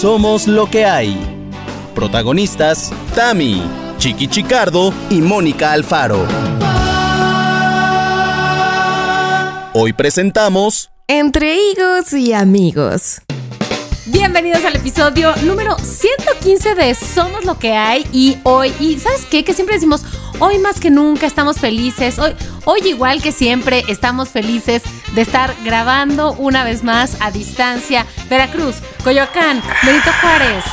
Somos lo que hay. Protagonistas, Tami, Chiqui Chicardo y Mónica Alfaro. Hoy presentamos Entre higos y amigos. Bienvenidos al episodio número 115 de Somos lo que hay y hoy, y ¿sabes qué? Que siempre decimos, hoy más que nunca estamos felices, hoy, hoy igual que siempre estamos felices de estar grabando una vez más a distancia Veracruz, Coyoacán, Benito Juárez.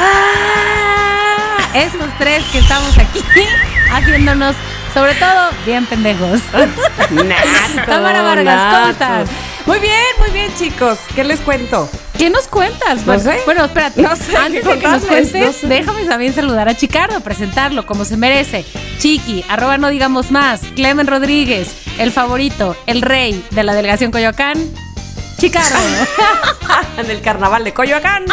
¡Ah! Estos tres que estamos aquí haciéndonos, sobre todo, bien pendejos. Tamara Vargas, ¿cómo estás? Muy bien, muy bien, chicos. ¿Qué les cuento? ¿Qué nos cuentas? No bueno, sé. bueno, espérate. No sé Antes qué de que nos cuentes, no sé. déjame también saludar a Chicardo, presentarlo como se merece. Chiqui, arroba no digamos más. Clemen Rodríguez, el favorito, el rey de la delegación Coyoacán. Chicardo. en el carnaval de Coyoacán.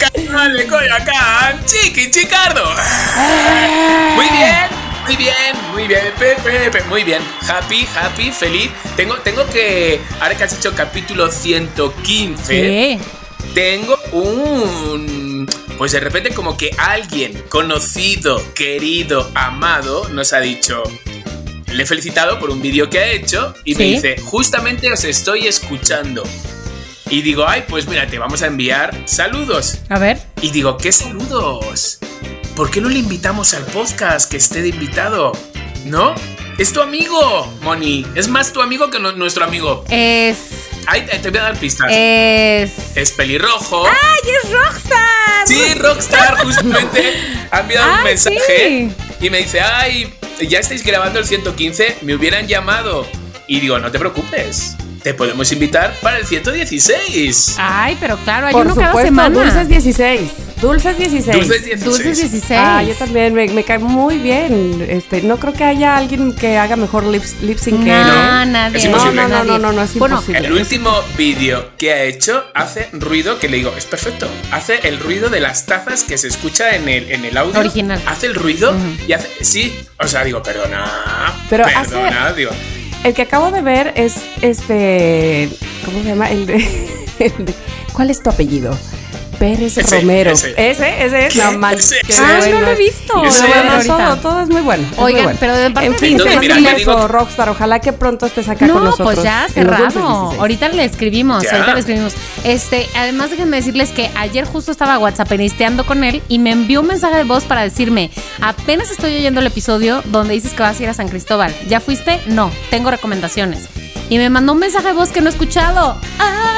Carnaval de Coyoacán, Chiqui Chicardo. Muy bien, muy bien, muy bien, Pepe, Pepe, muy bien. Happy, happy, feliz. Tengo, tengo que, ahora que has hecho capítulo 115, Sí. Tengo un... Pues de repente como que alguien conocido, querido, amado, nos ha dicho... Le he felicitado por un vídeo que ha hecho y me dice, justamente os estoy escuchando. Y digo, ay, pues mira, te vamos a enviar saludos. A ver. Y digo, ¿qué saludos? ¿Por qué no le invitamos al podcast que esté de invitado? ¿No? Es tu amigo, Moni. Es más tu amigo que no- nuestro amigo. Es. Ay, te voy a dar pistas. Es. Es pelirrojo. ¡Ay, es Rockstar! Sí, Rockstar, justamente ha enviado un Ay, mensaje y me dice, ay, ya estáis grabando el 115, me hubieran llamado. Y digo, no te preocupes, te podemos invitar para el 116. Ay, pero claro, hay Por uno cada supuesto, semana. Dulces 16. Dulces 16. Dulces 16. Dulces 16. Ah, yo también, me, me cae muy bien. Este, no creo que haya alguien que haga mejor lip, lip sync que él. No, ¿eh? nadie. No, no, no, no, no, no, es Bueno, imposible. El último vídeo que ha hecho hace ruido que le digo, es perfecto. Hace el ruido de las tazas que se escucha en el, en el audio. Original. Hace el ruido y hace. Sí, o sea, digo, perdona. Pero hace- perdona, digo. El que acabo de ver es este. ¿Cómo se llama? El de. el de- ¿Cuál es tu apellido? Pérez Ese, Romero. ese. Ese, ese es. No. Ese, ese. Ah, bueno. no lo he visto. Ver Todo, todo es muy bueno. es Oigan, muy bueno. pero de parte En de- fin, un digo- Rockstar. Ojalá que pronto estés acá con No, nosotros. pues ya cerrado. 16. Ahorita le escribimos, Ya. ahorita le escribimos. Este, además déjenme decirles que ayer justo estaba whatsappenisteando con él y me envió un mensaje de voz para decirme, apenas estoy oyendo el episodio donde dices que vas a ir a San Cristóbal. ¿Ya fuiste? No, tengo recomendaciones. Y me mandó un mensaje de voz que no he escuchado. ¡Ah!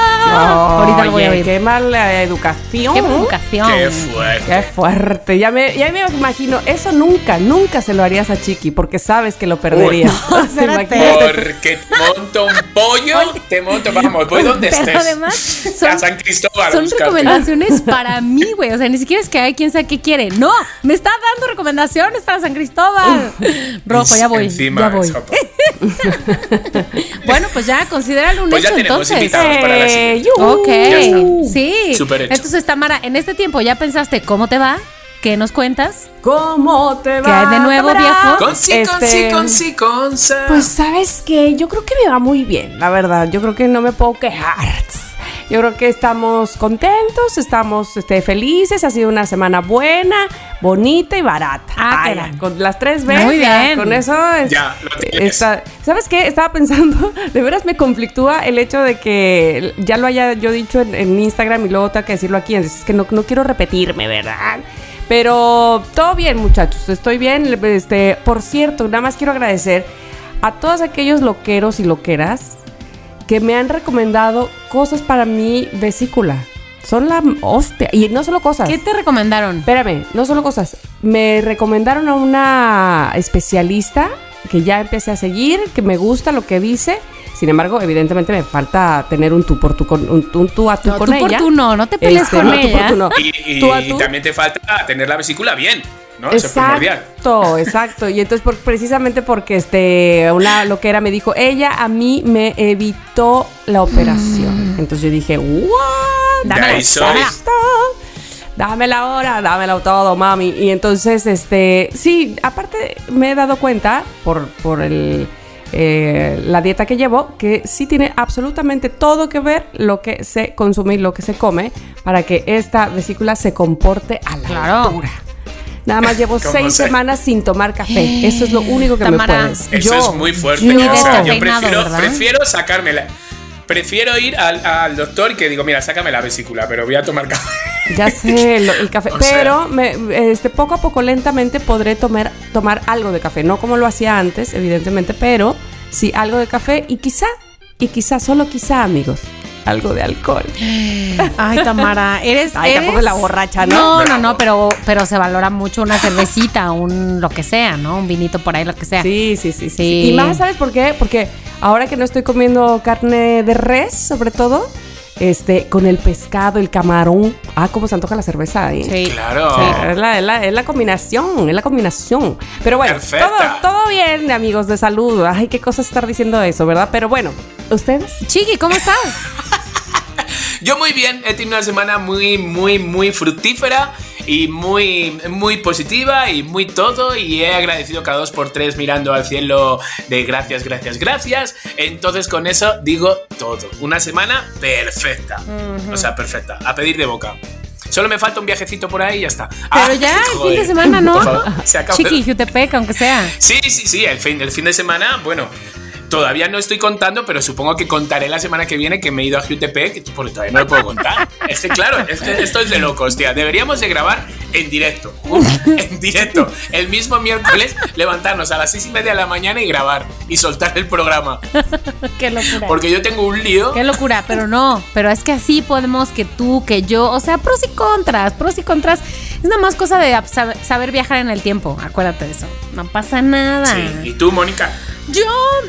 ahorita lo voy a oír. Qué mala educación. Qué provocación. Qué fuerte. Qué fuerte. Ya me, ya me imagino, eso nunca, nunca se lo harías a Chiqui porque sabes que lo perderías. no, O sea, espérate. imagínate. Porque te monto un pollo, te monto, vamos, voy donde Pero estés. además son- a San Cristóbal. Son buscarte. recomendaciones para mí, güey. O sea, ni siquiera es que hay quien sabe qué quiere. No, me está dando recomendaciones para San Cristóbal. Rojo, ya voy. Encima, ya voy. Bueno, pues ya, considéralo un Pues ya hecho tenemos entonces. para la. Eh. Ok, Ya está. sí. Súper hecho. Entonces, Tamara, en este tiempo ya pensaste cómo te va, qué nos cuentas. ¿Cómo te va? ¿Qué hay de nuevo, Tamara? viejo? Con sí, con sí, Este, con sí, con. Pues sabes que yo creo que me va muy bien, la verdad. Yo creo que no me puedo quejar. Yo creo que estamos contentos, estamos este, felices. Ha sido una semana buena, bonita y barata. Ah, Ay, con las tres veces. Muy bien. Con eso es- Ya, lo tienes. está- ¿Sabes qué? Estaba pensando, de veras me conflictúa el hecho de que ya lo haya yo dicho en, en Instagram y luego tengo que decirlo aquí. Es que no, no quiero repetirme, ¿verdad? Pero todo bien, muchachos. Estoy bien. Este, por cierto, nada más quiero agradecer a todos aquellos loqueros y loqueras que me han recomendado cosas para mi vesícula. Son la hostia. Y no solo cosas. ¿Qué te recomendaron? Espérame, no solo cosas. Me recomendaron a una especialista que ya empecé a seguir, que me gusta lo que dice. Sin embargo, evidentemente me falta tener un tú por tú con un, un tú a tú No, con tú ella. por tú no, no te pelees Este, con no, tú por ella. tú no. Y, y- Tú a y también te falta tener la vesícula bien, ¿no? Eso es primordial. Exacto, exacto. Y entonces por- precisamente porque este una loquera me dijo, ella a mí me evitó la operación. Entonces yo dije, ¿what? Soy. Exacto. Dámela ahora, dámela todo, mami. Y entonces, este, sí, aparte me he dado cuenta por, por el, eh, la dieta que llevo, que sí tiene absolutamente todo que ver lo que se consume y lo que se come para que esta vesícula se comporte a la Claro. altura. Nada más llevo ¿Cómo seis se- semanas sin tomar café. Eso es lo único que Tamara, me puedes. Eso Yo, es muy fuerte. Ni o sea, yo prefiero, prefiero sacármela. Prefiero ir al, al doctor y que digo, mira, sácame la vesícula, pero voy a tomar café. Ya sé, lo- el café. O pero me, este, poco a poco, lentamente, podré tomar, tomar algo de café. No como lo hacía antes, evidentemente, pero sí algo de café y quizá, y quizá, solo quizá, amigos, algo de alcohol. Ay, Tamara, eres. Ay, eres- tampoco la borracha, ¿no? No, no, no, pero, pero se valora mucho una cervecita, un lo que sea, ¿no? Un vinito por ahí, lo que sea. Sí, sí, sí, sí, Sí. Y más, ¿sabes por qué? Porque ahora que no estoy comiendo carne de res, sobre todo, este, con el pescado, el camarón. Ah, cómo se antoja la cerveza ahí. Sí. Claro. Sí, es, la, es la- es la combinación, es la combinación. Pero bueno, todo, todo bien, amigos de salud. Ay, qué cosa estar diciendo eso, ¿verdad? Pero bueno, ¿ustedes? Chiqui, ¿cómo estás? Yo muy bien, he tenido una semana muy, muy, muy fructífera y muy, muy positiva y muy todo y he agradecido cada dos por tres mirando al cielo de gracias, gracias, gracias. Entonces con eso digo todo. Una semana perfecta. O sea, perfecta. A pedir de boca. Solo me falta un viajecito por ahí y ya está. Pero Ah, ya, el fin de semana, ¿no? Se acabó. Chiqui, Jutepec, aunque sea. Sí, sí, sí, el fin, el fin de semana, bueno, todavía no estoy contando, pero supongo que contaré la semana que viene que me he ido a Jutepec, porque todavía no lo puedo contar. Es que claro, es que esto es de locos, tía. Deberíamos de grabar en directo, uf, en directo, el mismo miércoles, levantarnos a las seis y media de la mañana y grabar y soltar el programa. Qué locura. Porque yo tengo un lío. Qué locura, pero no, pero es que así podemos que tú, que yo, o sea, pros y contras, pros y contras. Es nada más cosa de sab- saber viajar en el tiempo, acuérdate de eso. No pasa nada. Sí, y tú, Mónica. Yo,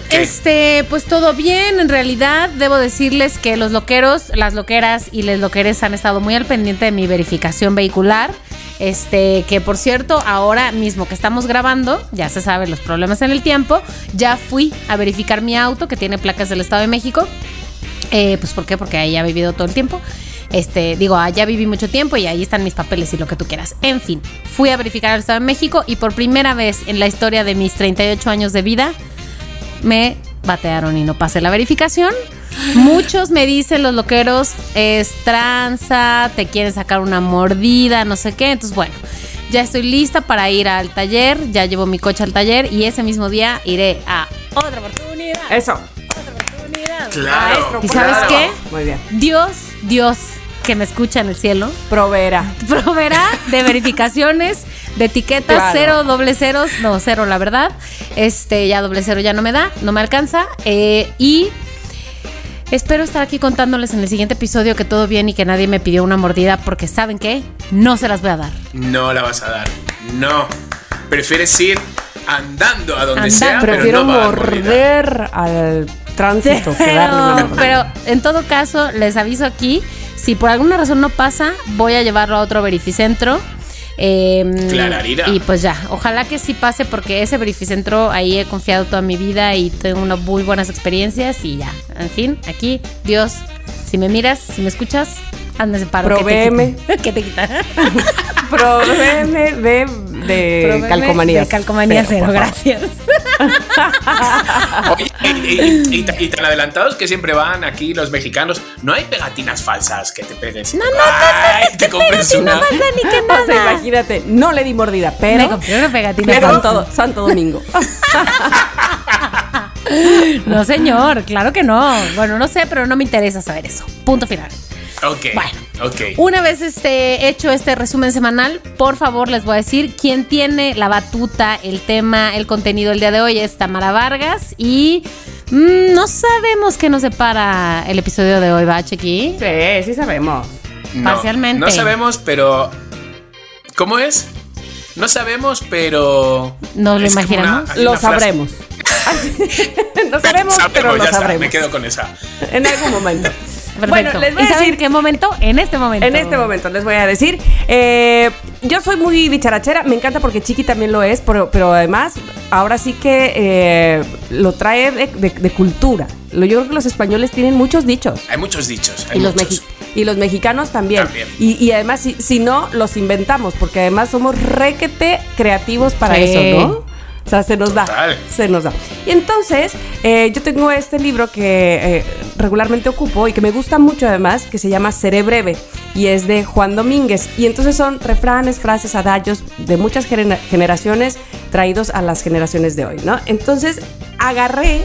¿Qué? Este, pues todo bien, en realidad debo decirles que los loqueros, las loqueras y les loqueres han estado muy al pendiente de mi verificación vehicular. Este, que por cierto, ahora mismo que estamos grabando, ya se sabe los problemas en el tiempo, ya fui a verificar mi auto que tiene placas del Estado de México. Eh, pues ¿por qué? Porque ahí he vivido todo el tiempo. Este, digo, allá viví mucho tiempo y ahí están mis papeles y lo que tú quieras. En fin, fui a verificar el Estado de México y por primera vez en la historia de mis 38 años de vida me batearon y no pasé la verificación. Muchos me dicen los loqueros, es tranza, te quieren sacar una mordida, no sé qué. Entonces, bueno, ya estoy lista para ir al taller, ya llevo mi coche al taller y ese mismo día iré a otra oportunidad. Eso. Otra oportunidad. Claro. Maestro, ¿Y sabes claro. qué? Muy bien. Dios, Dios que me escucha en el cielo, Proveerá. proveerá de verificaciones, de etiquetas, Claro. cero, doble ceros, no, cero la verdad. Este, ya doble cero ya no me da, no me alcanza. eh, y espero estar aquí contándoles en el siguiente episodio que todo bien y que nadie me pidió una mordida porque saben qué, no se las voy a dar. No la vas a dar. No. Prefieres ir andando a donde sea, pero Prefiero no morder al tránsito Pero, pero en todo caso, les aviso aquí, si por alguna razón no pasa, voy a llevarlo a otro verificentro. Eh, y pues ya, ojalá que sí pase porque ese verificentro ahí he confiado toda mi vida y tengo unas muy buenas experiencias y ya, en fin, aquí, Dios, si me miras, si me escuchas, hazme ese paro. Provéeme. ¿Qué te quita? Provéeme de, de Provéeme calcomanías. De calcomanía cero, favor. gracias. Oye, y, y- y- y tan adelantados que siempre van aquí los mexicanos. No hay pegatinas falsas que te pegues. No, no, no, Te compres una. ni que O sea, imagínate, no le di mordida, Me pero. compré una pegatina. Pero falsa. todo, Santo Domingo. No, señor, claro que no. Bueno, no sé, pero no me interesa saber eso. Punto final. Ok. Bueno. Ok. Una vez este, hecho este resumen semanal, por favor les voy a decir quién tiene la batuta, el tema, el contenido el día de hoy es Tamara Vargas y mm, no sabemos qué nos separa el episodio de hoy, ¿va, Chiqui? Sí, sí sabemos. No, parcialmente. No sabemos, pero. ¿Cómo es? No sabemos, pero. ¿Nos lo imaginamos? Lo sabremos. no sabemos, pero ya lo está, sabremos. Me quedo con esa. En algún momento. Perfecto. Bueno, les voy ¿Y a decir en qué momento? En este momento. En este momento les voy a decir. eh, yo soy muy dicharachera, me encanta porque Chiqui también lo es, pero, pero además ahora sí que eh, lo trae de, de- de cultura. Lo- Yo creo que los españoles tienen muchos dichos. Hay muchos dichos. Hay Y los, muchos. mexi- y los mexicanos también. También. Y, y además, si, si no, los inventamos, porque además somos requete creativos para Sí. eso, ¿no? Sea, se nos da. Total. Se nos da. Y entonces, eh, yo tengo este libro que eh, regularmente ocupo y que me gusta mucho además, que se llama Seré Breve y es de Juan Domínguez. Y entonces son refranes, frases, adagios de muchas genera- generaciones traídos a las generaciones de hoy, ¿no? Entonces, agarré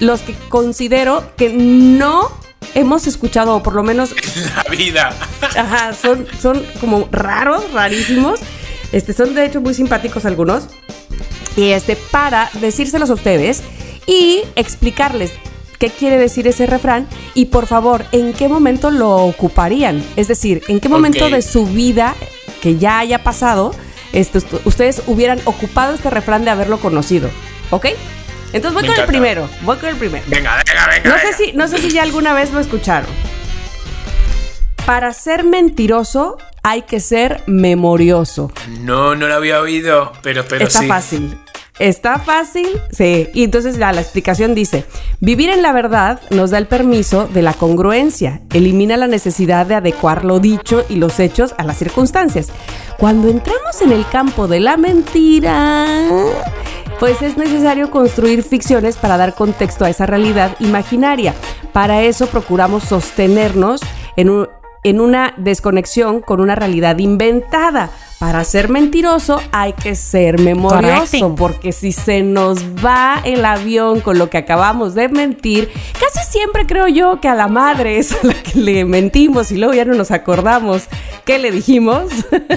los que considero que no hemos escuchado, o por lo menos La vida. Ajá, son, son como raros, rarísimos. Este, son de hecho muy simpáticos algunos. Y este, para decírselos a ustedes y explicarles qué quiere decir ese refrán y por favor, en qué momento lo ocuparían. Es decir, en qué momento de su vida que ya haya pasado, este, ust- ustedes hubieran ocupado este refrán de haberlo conocido. ¿Ok? Entonces voy Me con el primero. Voy con el primero. Venga, venga, venga. No sé, si, no sé si ya alguna vez lo escucharon. Para ser mentiroso hay que ser memorioso. No, no lo había oído, pero, pero Está sí. fácil. Está fácil, sí. Y entonces la explicación dice, vivir en la verdad nos da el permiso de la congruencia, elimina la necesidad de adecuar lo dicho y los hechos a las circunstancias. Cuando entramos en el campo de la mentira, pues es necesario construir ficciones para dar contexto a esa realidad imaginaria. Para eso procuramos sostenernos en un, en una desconexión con una realidad inventada. Para ser mentiroso hay que ser memorioso, Correcto. porque si se nos va el avión con lo que acabamos de mentir, casi siempre creo yo que a la madre es a la que le mentimos y luego ya no nos acordamos qué le dijimos.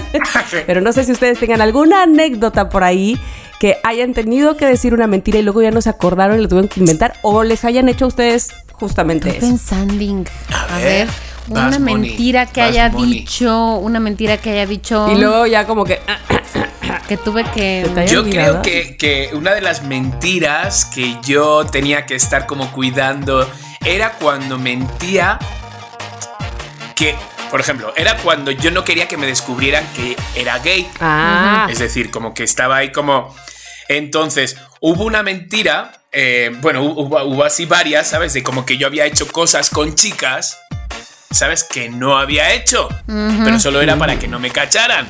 Pero no sé si ustedes tengan alguna anécdota por ahí que hayan tenido que decir una mentira y luego ya no se acordaron y lo tuvieron que inventar o les hayan hecho a ustedes justamente Estoy eso. pensando. A, ver, una mentira que haya dicho, una mentira que haya dicho Y luego ya como que... que tuve que Yo olvidado. creo que, que una de las mentiras que yo tenía que estar como cuidando era cuando mentía que, por ejemplo, era cuando yo no quería que me descubrieran que era gay. Ah, Es decir, como que estaba ahí como... Entonces, hubo una mentira, eh, bueno, hubo, hubo así varias, ¿sabes? De como que yo había hecho cosas con chicas, ¿sabes? Que no había hecho, pero solo era para que no me cacharan.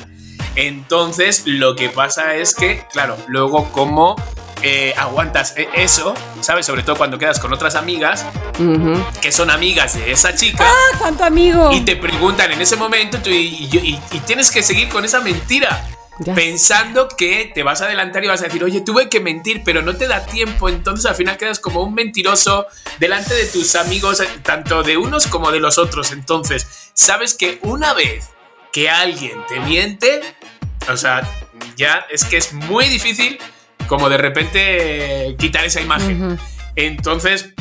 Entonces, lo que pasa es que, claro, luego como eh, aguantas e- eso, ¿sabes? Sobre todo cuando quedas con otras amigas, ujú. que son amigas de esa chica. ¡Ah, cuánto amigo! Y te preguntan en ese momento tú- y, y- y- y tienes que seguir con esa mentira. Ya Pensando que te vas a adelantar y vas a decir, oye, tuve que mentir, pero no te da tiempo. Entonces al final quedas como un mentiroso delante de tus amigos, eh, tanto de unos como de los otros. Entonces, sabes que una vez que alguien te miente, o sea, ya es que es muy difícil como de repente quitar esa imagen. Entonces,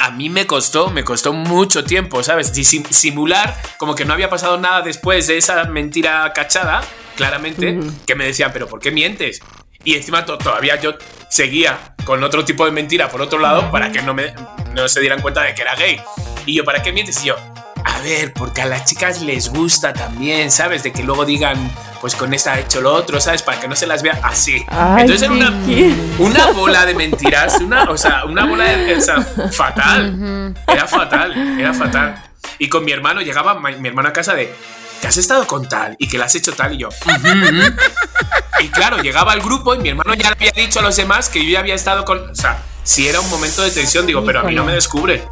a mí me costó, me costó mucho tiempo, ¿sabes? Simular como que no había pasado nada después de esa mentira cachada, claramente, que me decían, pero ¿por qué mientes? Y encima to- todavía yo seguía con otro tipo de mentira por otro lado para que no, me, no se dieran cuenta de que era gay. Y yo, ¿para qué mientes? Y yo, a ver, porque a las chicas les gusta también, ¿sabes? De que luego digan, pues con esa ha hecho lo otro, ¿sabes? Para que no se las vea así. Ay, Entonces era una, una bola de mentiras, una, o sea, una bola de, o sea, fatal. Era fatal, era fatal. Y con mi hermano llegaba mi hermano a casa de que has estado con tal y que la has hecho tal y yo. "Ujú, ujú". Y claro, llegaba al grupo y mi hermano ya le había dicho a los demás que yo ya había estado con, o sea, si era un momento de tensión, digo, pero a mí no me descubre.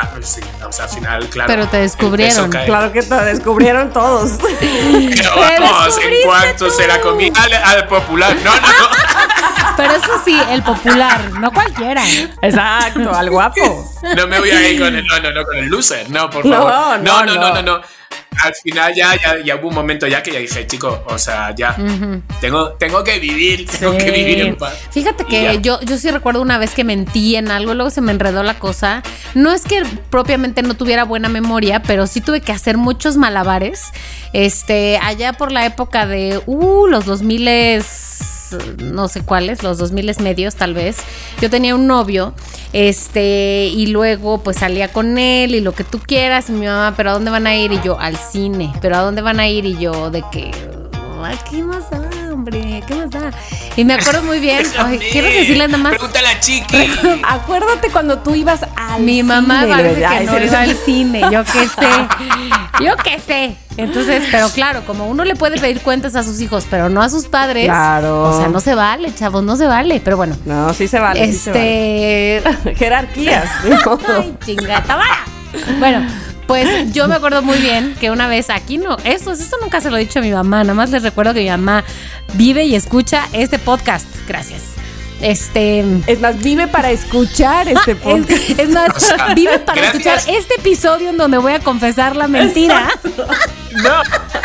Ah, pues sí, o sea, al final, claro. Pero te descubrieron. Claro que te descubrieron todos. Pero vamos, en cuanto se la tú. comía al, al popular. No, no, no. Pero eso sí, el popular, no cualquiera. Exacto, al guapo. No me voy a ir con el, no, no, no, con el loser, no, por No, favor. no, no, no, no. no, no. Al final ya, ya, ya hubo un momento ya que ya dije, chico, o sea, ya, tengo, tengo que vivir, tengo que vivir en paz. Fíjate que yo, yo sí recuerdo una vez que mentí en algo, luego se me enredó la cosa. No es que propiamente no tuviera buena memoria, pero sí tuve que hacer muchos malabares. Este, allá por la época de, uh, los 2000 no sé cuáles, los 2000 medios tal vez. Yo tenía un novio, este, y luego pues salía con él y lo que tú quieras, y mi mamá, pero ¿a dónde van a ir? Y yo, al cine, pero ¿a dónde van a ir? Y yo, de que, ¿a qué más da? hombre, ¿qué más da? Y me acuerdo muy bien, ay, quiero decirle nada más. Pregúntale a Chiqui. Acuérdate cuando tú ibas al Mi mamá cine, parece ¿verdad? que no iba al cine, yo qué sé. Yo qué sé. Entonces, pero claro, como uno le puede pedir cuentas a sus hijos, pero no a sus padres. Claro. O sea, no se vale, chavos, no se vale. Pero bueno. No, sí se vale. sí se vale. este. Jerarquías. Ay, chingata, vara. Bueno, pues yo me acuerdo muy bien que una vez aquí no, eso, esto nunca se lo he dicho a mi mamá, nada más les recuerdo que mi mamá vive y escucha este podcast. Gracias. Este. Es más, vive para escuchar este podcast. Es, es más, sea, vive para gracias. escuchar este episodio en donde voy a confesar la mentira. No,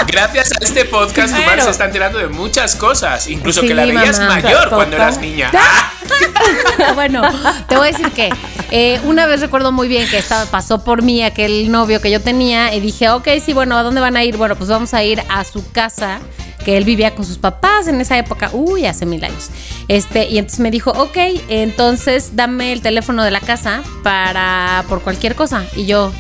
gracias a este podcast tu madre Bueno. se está enterando de muchas cosas. Incluso Sí, que la veías mamá. mayor cuando eras niña. bueno, te voy a decir que eh, una vez recuerdo muy bien que estaba, pasó por mí aquel novio que yo tenía y dije, ok, sí, bueno, ¿a dónde van a ir? Bueno, pues vamos a ir a su casa, que él vivía con sus papás en esa época, uy, hace mil años. Este, y entonces me dijo, ok, entonces dame el teléfono de la casa para, por cualquier cosa. Y yo,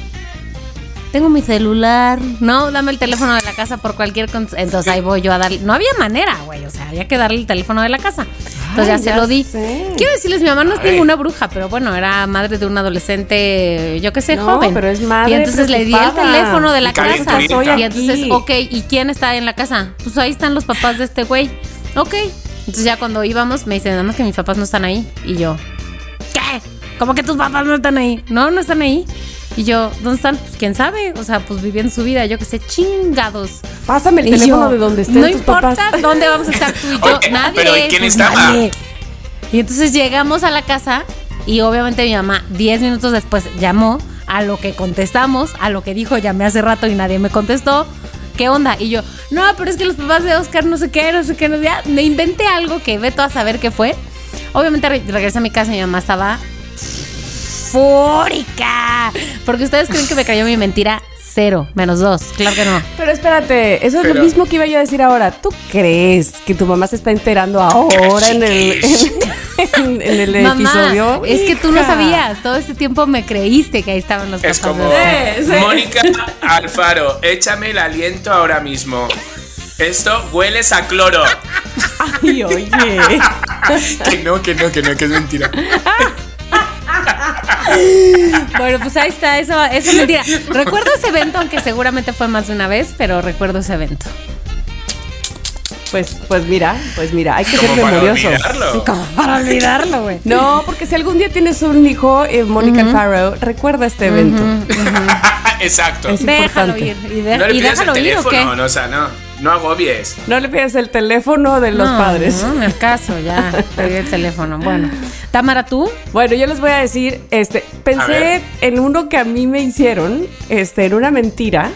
tengo mi celular. No, dame el teléfono de la casa por cualquier... Entonces ahí voy yo a darle... No había manera, güey. O sea, había que darle el teléfono de la casa. Entonces ya Ay, se ya lo di. sé. Quiero decirles, mi mamá no es ninguna bruja, pero bueno, era madre de un adolescente, yo qué sé, No, joven. pero es madre Y entonces le di el teléfono de la caliente, casa. caliente. Y entonces, aquí. ok, ¿y quién está en la casa? Pues ahí están los papás de este güey. Ok. Entonces ya cuando íbamos, me dicen, nada más que mis papás no están ahí. Y yo, ¿qué? ¿Cómo que tus papás no están ahí? No, no están ahí. Y yo, ¿dónde están? Pues quién sabe. O sea, pues viviendo su vida, yo qué sé, chingados. Pásame el Y teléfono yo, de donde estén No tus importa papás. dónde vamos a estar tú y yo. Oye, nadie. pero ¿y quién pues, estaba? nadie. Y entonces llegamos a la casa y obviamente mi mamá 10 minutos después llamó a lo que contestamos, a lo que dijo llamé hace rato y nadie me contestó. ¿Qué onda? Y yo, no, pero es que los papás de Oscar no sé qué, no sé qué, no sé qué. Me inventé algo que veto a saber qué fue. Obviamente re- regresé a mi casa y mi mamá estaba fúrica. Porque ustedes creen que me cayó mi mentira cero, menos dos. Claro que no. Pero espérate, eso es Pero- lo mismo que iba yo a decir ahora. ¿Tú crees que tu mamá se está enterando ahora en el, en, en el Mamá, episodio? es que tú no sabías. Todo este tiempo me creíste que ahí estaban los Es papás como de- Sí, sí. Mónica Alfaro, échame el aliento ahora mismo. Esto hueles a cloro. Ay, oye. que no, que no, que no, que es mentira. Bueno, pues ahí está, eso, eso es mentira. Recuerdo ese evento, aunque seguramente fue más de una vez, pero recuerdo ese evento. Pues, pues mira, pues mira, hay que ser Como para memorioso. olvidarlo. Como para olvidarlo, güey. No, porque si algún día tienes un hijo, eh, Mónica Alfaro, recuerda este evento. Exacto. Es Déjalo ir. Y, de- No le y pidas el déjalo ir o qué. teléfono, no, o sea, no, no agobies. No le pidas el teléfono de los No, padres. No, en el caso, ya. Pedí el teléfono. Bueno. Tamara, ¿tú? Bueno, yo les voy a decir, este, pensé en uno que a mí me hicieron, este, en una mentira,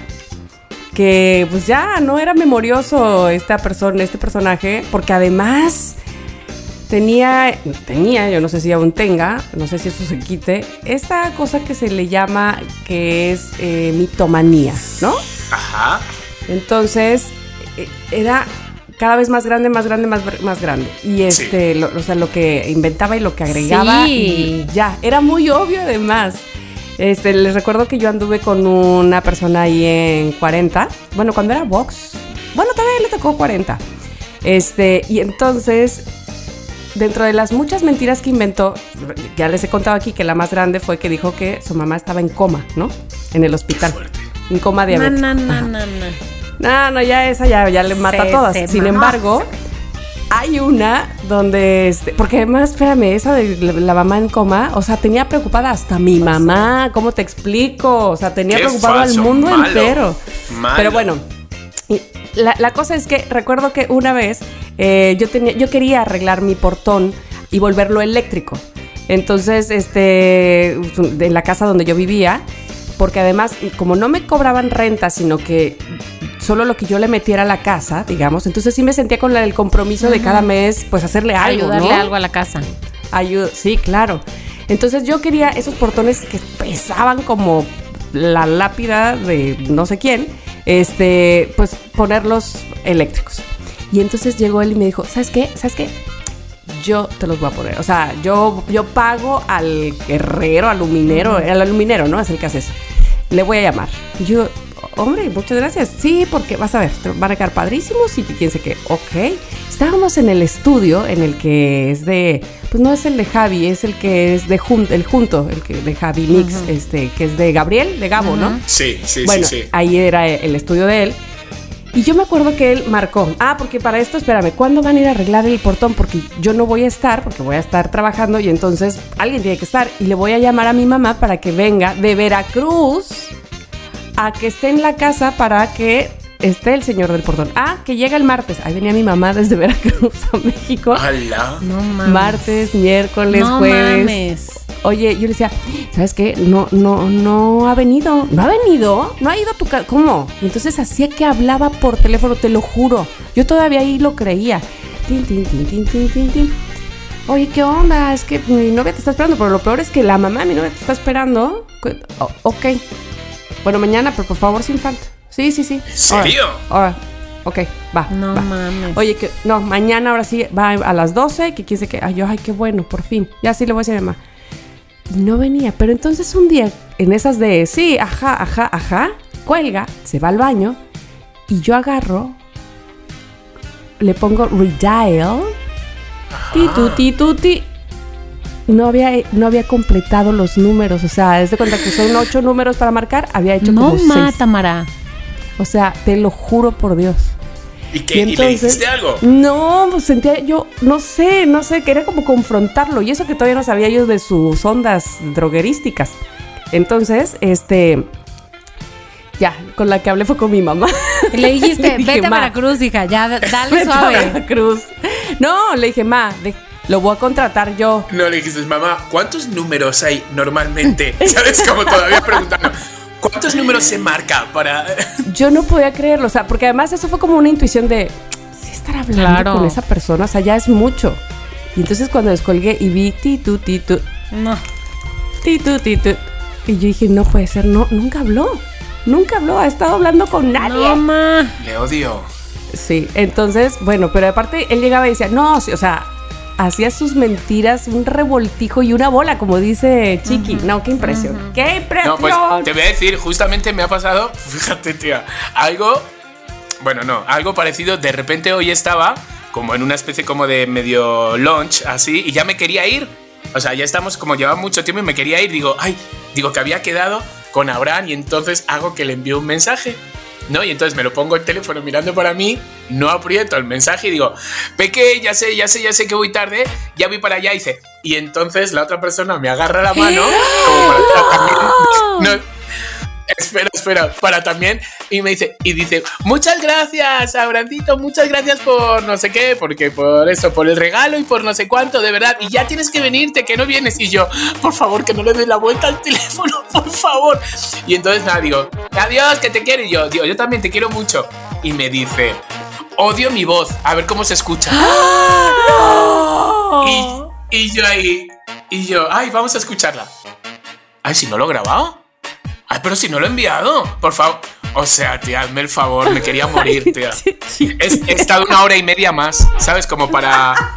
que pues ya no era memorioso esta persona, este personaje, porque además tenía, tenía, yo no sé si aún tenga, no sé si eso se quite, esta cosa que se le llama que es eh, mitomanía, ¿no? Ajá. Entonces, era cada vez más grande, más grande, más, más grande. Y este, lo- o sea, lo que inventaba y lo que agregaba. Sí. Y ya, era muy obvio además. Este, les recuerdo que yo anduve con una persona ahí en 40. Bueno, cuando era Vox. Bueno, todavía le tocó 40. Este, y entonces, dentro de las muchas mentiras que inventó, ya les he contado aquí que la más grande fue que dijo que su mamá estaba en coma, ¿no? En el hospital. En coma diabético. no, Ajá. No, no. No, ya esa ya, ya le mata Se- a todas. Sin mamó. embargo, hay una donde, este, porque además, espérame, esa de la la mamá en coma, o sea, tenía preocupada hasta mi mamá, ¿cómo te explico? O sea, tenía Qué preocupado falso, al mundo malo, entero. malo. Pero bueno, la, la cosa es que recuerdo que una vez eh, yo, tenía, yo quería arreglar mi portón y volverlo eléctrico. Entonces, este, de la casa donde yo vivía, porque además, como no me cobraban renta, sino que solo lo que yo le metiera a la casa, digamos, entonces sí me sentía con el compromiso de cada mes, pues hacerle algo, Ayudarle ¿no? algo a la casa. Ayuda, sí, claro. Entonces yo quería esos portones que pesaban como la lápida de no sé quién, este, pues ponerlos eléctricos. Y entonces llegó él y me dijo, ¿sabes qué? ¿Sabes qué? Yo te los voy a poner. O sea, yo, yo pago al herrero, al luminero, al aluminero, ¿no? Es el que hace eso. Le voy a llamar. Y yo, hombre, muchas gracias. Sí, porque vas a ver, van a quedar padrísimos y quién sé qué. Ok. Estábamos en el estudio en el que es de, pues no es el de Javi, es el que es de jun- el junto, el que de Javi Mix, este, que es de Gabriel, de Gabo, ¿no? Sí, sí, bueno, sí, sí. ahí era el estudio de él. Y yo me acuerdo que él marcó, ah, porque para esto, espérame, ¿cuándo van a ir a arreglar el portón? Porque yo no voy a estar, porque voy a estar trabajando y entonces alguien tiene que estar. Y le voy a llamar a mi mamá para que venga de Veracruz a que esté en la casa para que esté el señor del portón. Ah, que llega el martes. Ahí venía mi mamá desde Veracruz a México. ¡Hala! No mames. Martes, miércoles, no jueves. mames. Oye, yo le decía, ¿sabes qué? No, no, no ha venido. ¿No ha venido? ¿No ha ido a tu casa? ¿Cómo? Y entonces hacía que hablaba por teléfono, te lo juro. Yo todavía ahí lo creía. Tin, tin, tin, tin, tin, tin, tin. Oye, ¿qué onda? Es que mi novia te está esperando, pero lo peor es que la mamá de mi novia te está esperando. O- ok. Bueno, mañana, pero por favor, sin falta. Sí, sí, sí. ¿En serio? Ahora, ok, va. No va. mames. Oye, que no, mañana ahora sí va a las 12, que quién sé qué. Ay, yo, ay, qué bueno, por fin. Ya sí le voy a decir a mi mamá. Y no venía, pero entonces un día, en esas de sí, ajá, ajá, ajá, cuelga, se va al baño y yo agarro, le pongo redial, ti, tu, ti, tu, ti. No había, no había completado los números, o sea, es de cuenta que son ocho números para marcar, había hecho No como mata, seis. Tamara. O sea, te lo juro por Dios. ¿Y, qué? ¿Y le entonces- dijiste algo? No, pues sentía yo, no sé, no sé, quería como confrontarlo. Y eso que todavía no sabía yo de sus ondas droguerísticas. Entonces, este. Ya, con la que hablé fue con mi mamá. Y le dijiste, Le dije, vete a "Ma, Veracruz, hija, ya, dale vete a suave. Veracruz. No, le dije, ma, de- lo voy a contratar yo. No le dijiste, mamá, ¿cuántos números hay normalmente? ¿Sabes? Como todavía preguntando. ¿Cuántos números se marca para.? Yo no podía creerlo, o sea, porque además eso fue como una intuición de, sí estar hablando Claro. con esa persona, o sea, ya es mucho. Y entonces cuando descolgué y vi ti, tu, ti, tu, No. ti, tu, ti, tu, y yo dije, no puede ser, no, nunca habló. Nunca habló, ha estado hablando con nadie. No, ma. Le odio. Sí, entonces, bueno, pero aparte él llegaba y decía, no, sí, o sea, hacía sus mentiras, un revoltijo y una bola, como dice Chiqui. No, qué impresión. ¡Qué impresión! No, pues te voy a decir, justamente me ha pasado, fíjate, tía, algo, bueno, no, algo parecido. De repente hoy estaba como en una especie como de medio launch, así, y ya me quería ir. O sea, ya estamos como llevaba mucho tiempo y me quería ir. Digo, ay, digo que había quedado con Abraham y entonces hago que le envío un mensaje. ¿No? Y entonces me lo pongo el teléfono mirando para mí, no aprieto el mensaje y digo, Peque, ya sé, ya sé, ya sé que voy tarde, ya voy para allá, y dice. Y entonces la otra persona me agarra la mano, como para. No, Espera, espera, para también. Y me dice, y dice, muchas gracias, Abrandito, muchas gracias por no sé qué, porque por eso, por el regalo y por no sé cuánto, de verdad. Y ya tienes que venirte, que no vienes. Y yo, por favor, que no le des la vuelta al teléfono, por favor. Y entonces nada, digo, adiós, que te quiero. Y yo, digo, yo también te quiero mucho. Y me dice, odio mi voz, a ver cómo se escucha. Y, y yo ahí, y yo, ay, vamos a escucharla. Ay, si no lo he grabado. Ay, pero si no lo he enviado, por favor. O sea, tía, hazme el favor, me quería morir, tía. Es- He estado una hora y media más, ¿sabes? Como para.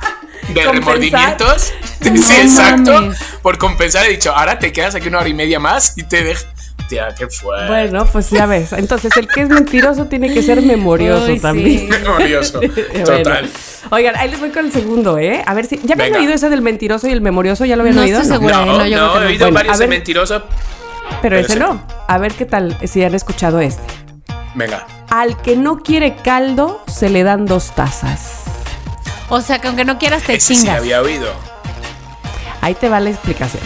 De Compensar. remordimientos. No sí, exacto. mames. Por compensar, he dicho, ahora te quedas aquí una hora y media más y te dejas. Tía, qué fue. Bueno, pues ya ves. Entonces, el que es mentiroso tiene que ser memorioso Uy, sí. también. Memorioso. Bueno. Total. Oigan, ahí les voy con el segundo, ¿eh? A ver si. ¿Ya habían Venga. oído ese del mentiroso y el memorioso? ¿Ya lo habían No oído? estoy segura. No, no, yo no, he oído Bueno, varios a de ver. mentiroso. Pero Pero ese ese no. A ver qué tal si han escuchado este. Venga. Al que no quiere caldo, se le dan dos tazas. O sea, que aunque no quieras te Ese sí lo chingas. había oído. Ahí te va la explicación.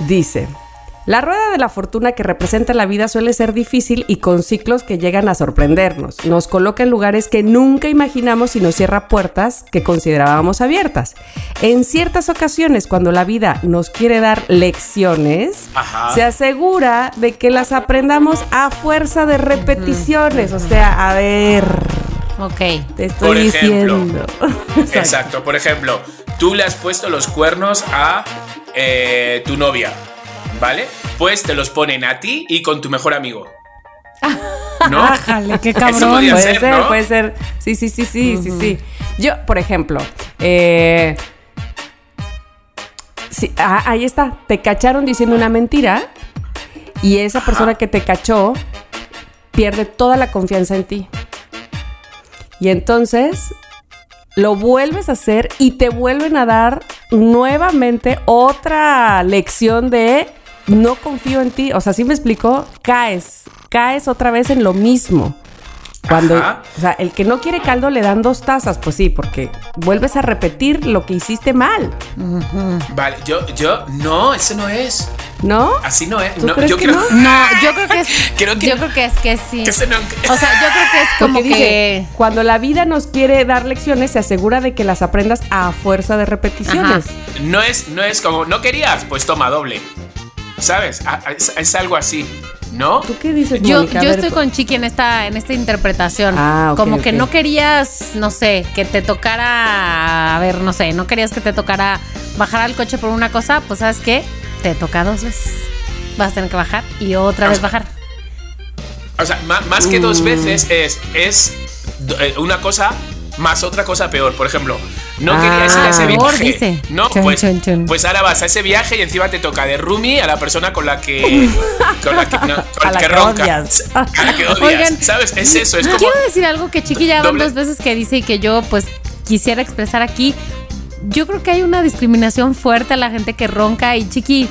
Dice, la rueda de la fortuna que representa la vida suele ser difícil y con ciclos que llegan a sorprendernos. Nos coloca en lugares que nunca imaginamos y nos cierra puertas que considerábamos abiertas. En ciertas ocasiones, cuando la vida nos quiere dar lecciones, Ajá. se asegura de que las aprendamos a fuerza de repeticiones. O sea, a ver, Ok. te estoy Por ejemplo. diciendo. Exacto. Por ejemplo, tú le has puesto los cuernos a eh, tu novia, ¿vale? Pues te los ponen a ti y con tu mejor amigo. ¿No? Ájale, qué Eso cabrón. podía puede ser, ser, ¿no? puede ser. Sí, sí, sí, sí, sí, sí. Yo, por ejemplo, eh, sí, ah, ahí está. Te cacharon diciendo una mentira y esa persona que te cachó pierde toda la confianza en ti. Y entonces lo vuelves a hacer y te vuelven a dar nuevamente otra lección de no confío en ti. O sea, si me explicó, caes, caes otra vez en lo mismo. Cuando, Ajá. o sea, el que no quiere caldo le dan dos tazas, pues sí, porque vuelves a repetir lo que hiciste mal, Vale, yo, yo, no, eso no es. ¿no? Así no es. ¿Tú No, crees yo que creo, no? No, yo creo que es. Creo que yo no. creo que es que sí. que eso no. O sea, yo creo que es como Porque dice, que. cuando la vida nos quiere dar lecciones, se asegura de que las aprendas a fuerza de repeticiones. No es, no es como, ¿no querías? Pues toma doble. ¿Sabes? A- a- Es, es algo así, ¿no? ¿Tú qué dices, Yo, yo ver, estoy con Chiqui en esta, en esta interpretación. Ah, Como que no querías, no sé, que te tocara, a ver, no sé, no querías que te tocara bajar al coche por una cosa, pues sabes qué, te toca dos veces. Vas a tener que bajar y otra vez bajar. O sea, más que Mm. dos veces es, es eh, una cosa más otra cosa peor. Por ejemplo, no Ah, querías ir a ese peor, viaje. dice. No, Chun, pues, chun, chun. pues ahora vas a ese viaje y encima te toca de roomie a la persona con la que. con la que, no, con A la que que ronca. odias. A la que odias. Oigan, ¿Sabes? Es eso, es como. Quiero decir algo que Chiqui ya van dos veces que dice y que yo pues quisiera expresar aquí. Yo creo que hay una discriminación fuerte a la gente que ronca y Chiqui,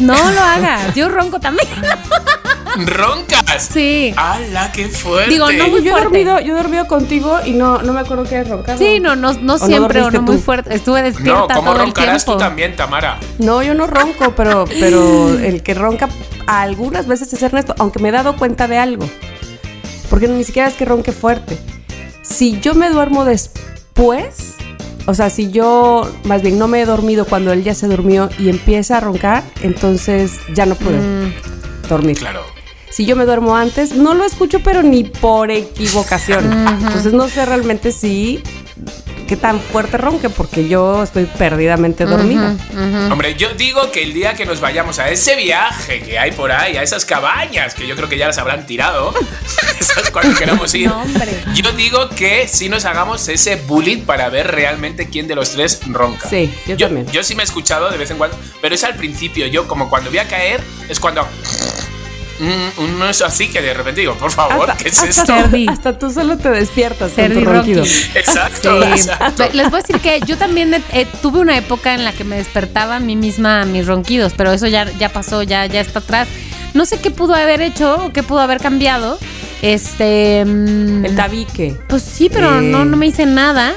no lo hagas. Yo ronco también. ¡Roncas! Sí. ¡Hala, qué fuerte! Digo, no muy yo he fuerte. dormido, yo he dormido contigo y no, no me acuerdo que hayas roncado. Sí, no, no, no no siempre o dormiste no muy fuerte. Estuve despierta No, ¿cómo todo el roncarás tú también, Tamara? No, yo no ronco, pero, pero el que ronca algunas veces es Ernesto, aunque me he dado cuenta de algo. Porque ni siquiera es que ronque fuerte. Si yo me duermo después, o sea, si yo más bien no me he dormido cuando él ya se durmió y empieza a roncar, entonces ya no pude Mm. dormir. Claro. Si yo me duermo antes, no lo escucho, pero ni por equivocación. Entonces no sé realmente si qué tan fuerte ronque, porque yo estoy perdidamente dormida. Hombre, yo digo que el día que nos vayamos a ese viaje que hay por ahí, a esas cabañas, que yo creo que ya las habrán tirado, esas cuando queramos ir, No, hombre. yo digo que sí nos hagamos ese bullying para ver realmente quién de los tres ronca. Sí, yo también. Yo sí me he escuchado de vez en cuando, pero es al principio. Yo, como cuando voy a caer, es cuando. Mm, uno es así que de repente digo, por favor, Hasta, ¿qué es hasta esto? tú- hasta tú solo te despiertas con Cerdi tu ronquido. Rocky. Exacto, Sí. exacto. Les voy a decir que yo también eh, eh, tuve una época en la que me despertaba a mí misma mis ronquidos, pero eso ya, ya pasó, ya, ya está atrás. No sé qué pudo haber hecho o qué pudo haber cambiado. Este. mm, El tabique. Pues sí, pero Eh. no, no me hice nada.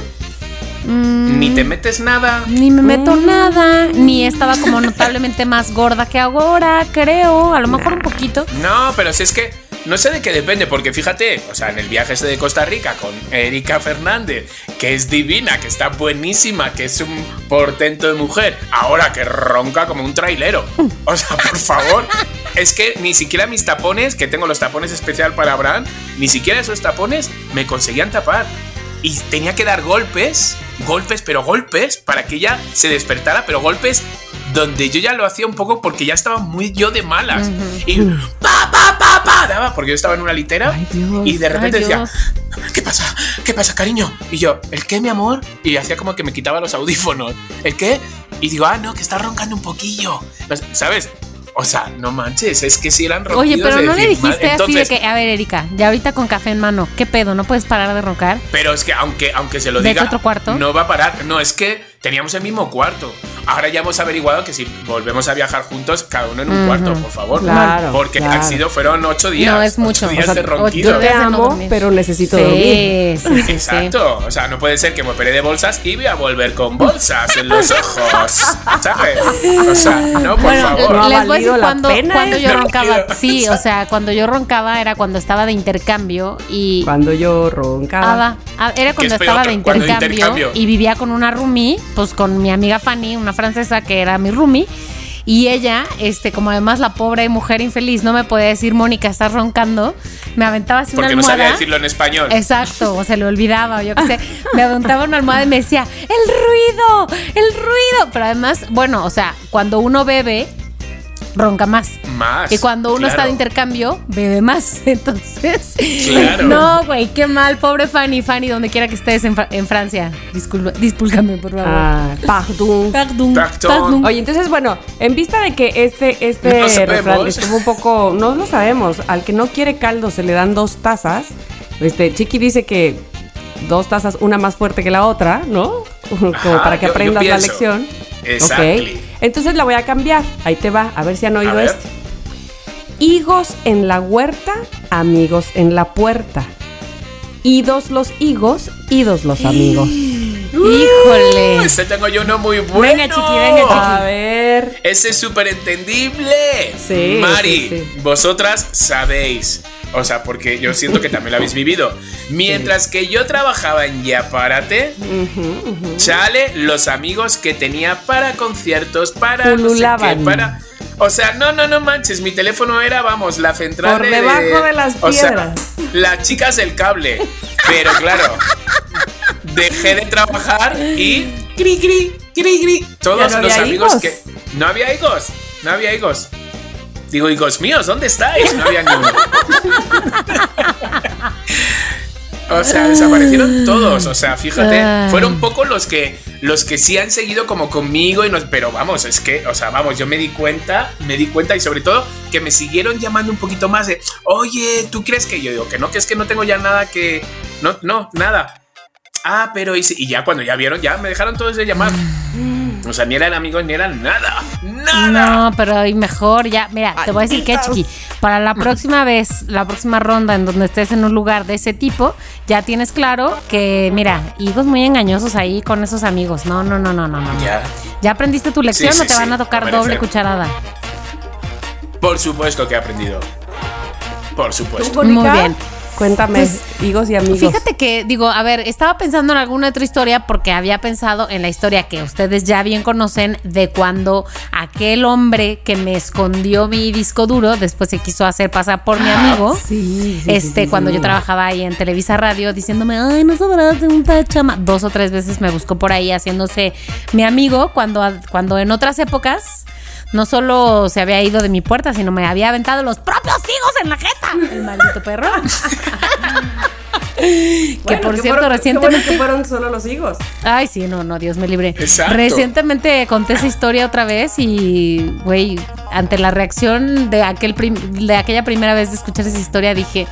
Mm, Ni te metes nada. Ni me meto nada, ni estaba como notablemente más gorda que ahora, creo, a lo mejor un poquito. No, pero si es que no sé de qué depende, porque fíjate, o sea, en el viaje ese de Costa Rica con Erika Fernández, que es divina, que está buenísima, que es un portento de mujer, ahora que ronca como un trailero. O sea, por favor, es que ni siquiera mis tapones, que tengo los tapones especial para Abraham, ni siquiera esos tapones me conseguían tapar. Y tenía que dar golpes, golpes, pero golpes, para que ella se despertara, pero golpes donde yo ya lo hacía un poco porque ya estaba muy yo de malas. Y pa, pa, pa, pa, daba, porque yo estaba en una litera Ay, Dios. y de repente Ay, decía. ¿qué pasa? ¿Qué pasa, cariño? Y yo, ¿el qué, mi amor? Y hacía como que me quitaba los audífonos. ¿El qué? Y digo, ah, no, que está roncando un poquillo. ¿Sabes? O sea, no manches, es que si eran ronquidos Oye, pero de no le dijiste "Ma- así de que, a ver, Erika, ya ahorita con café en mano, ¿qué pedo? ¿No puedes parar de roncar? Pero es que aunque, aunque se lo ¿Vete diga, otro cuarto? no va a parar. No, es que teníamos el mismo cuarto. Ahora ya hemos averiguado que si volvemos a viajar juntos, cada uno en un cuarto, por favor. Claro, Porque claro. han sido, fueron ocho días. No, es ocho mucho. días O sea, de ronquido. Yo te amo, dormir. pero necesito dormir. Sí, sí, sí, sí. Exacto, o sea, no puede ser que me operé de bolsas y voy a volver con bolsas en los ojos, ¿sabes? O sea, no, por Bueno, favor. No les voy a decir la cuando, pena cuando yo roncaba. Sí, o sea, cuando yo roncaba era cuando estaba de intercambio y Cuando yo roncaba. Ah, era cuando es estaba de intercambio, intercambio. y vivía con una roomie, pues con mi amiga Fanny, una francesa que era mi roomie. Y ella, este, como además la pobre mujer infeliz no me podía decir, Mónica, estás roncando, me aventaba así Porque una no sabía almohada. decirlo en español. Exacto, o se le olvidaba, o yo qué sé. Me aventaba una almohada y me decía, ¡el ruido! ¡el ruido! Pero además, bueno, o sea, cuando uno bebe, ronca más. más. Y cuando uno está de intercambio, bebe más. Entonces, Claro. no, güey, qué mal. Pobre Fanny, Fanny, donde quiera que estés en, Fra- en Francia. Disculpa, discúlpame, por favor. Ah, pardon. Pardon, Pardon. Oye, entonces, bueno, en vista de que este, este No refrán estuvo un poco, no lo sabemos, al que no quiere caldo se le dan dos tazas. Este, Chiqui dice que dos tazas, una más fuerte que la otra, ¿no? Como Ajá, para que yo- yo aprendas la lección. Exactly. Ok. Entonces la voy a cambiar. Ahí te va, a ver si han oído este. Higos en la huerta, amigos en la puerta. Idos los higos, idos los amigos. Híjole. Ese tengo yo uno muy bueno. Venga, chiqui, venga, chiqui. A ver. Ese es súper entendible. Sí, Mari, sí, sí. vosotras sabéis. O sea, porque yo siento que también lo habéis vivido. Mientras que yo trabajaba en Yapárate, chale, los amigos que tenía para conciertos, para no sé qué, Pululaban. para. O sea, no, no, no manches, mi teléfono era, vamos, la central Por de- debajo de las o sea, piedras. las chicas del cable. Pero claro, dejé de trabajar y gri gri gri gri. Todos Ya no los amigos que no había higos, no había higos. Digo, higos míos, ¿dónde estáis? No había ni uno. O sea, desaparecieron todos. O sea, fíjate, fueron poco los que los que sí han seguido como conmigo y nos, pero vamos, es que, o sea, vamos, yo me di cuenta, me di cuenta y sobre todo que me siguieron llamando un poquito más de, oye, ¿tú crees que yo digo que no, que es que no tengo ya nada que, no, no, nada. Ah, pero y, y ya cuando ya vieron, ya me dejaron todos de llamar. O sea, ni eran amigos ni eran nada, nada. No, pero y mejor ya, mira, te voy a decir que chiqui, para la próxima vez, la próxima ronda en donde estés en un lugar de ese tipo, ya tienes claro que, mira, higos muy engañosos ahí con esos amigos. No, no, no, no, no, no. Ya, ¿Ya aprendiste tu lección Sí, o sí, te van a tocar doble cucharada? por supuesto que he aprendido. Por supuesto. Muy bien. Cuéntame, Pues, higos y amigos. Fíjate que, digo, a ver, estaba pensando en alguna otra historia porque había pensado en la historia que ustedes ya bien conocen de cuando aquel hombre que me escondió mi disco duro después se quiso hacer pasar por mi amigo. Sí, este, sí, cuando yo trabajaba ahí en Televisa Radio, diciéndome, ay, no sabrás de un chama. Dos o tres veces me buscó por ahí haciéndose mi amigo cuando, cuando en otras épocas no solo se había ido de mi puerta, sino me había aventado los propios higos en la jeta. El maldito perro. que Bueno, por cierto, recientemente. bueno que fueron solo los higos. Ay, sí, no, no, Dios me libre. Exacto. Recientemente conté esa historia otra vez y, güey, ante la reacción de, aquel prim- de aquella primera vez de escuchar esa historia, dije,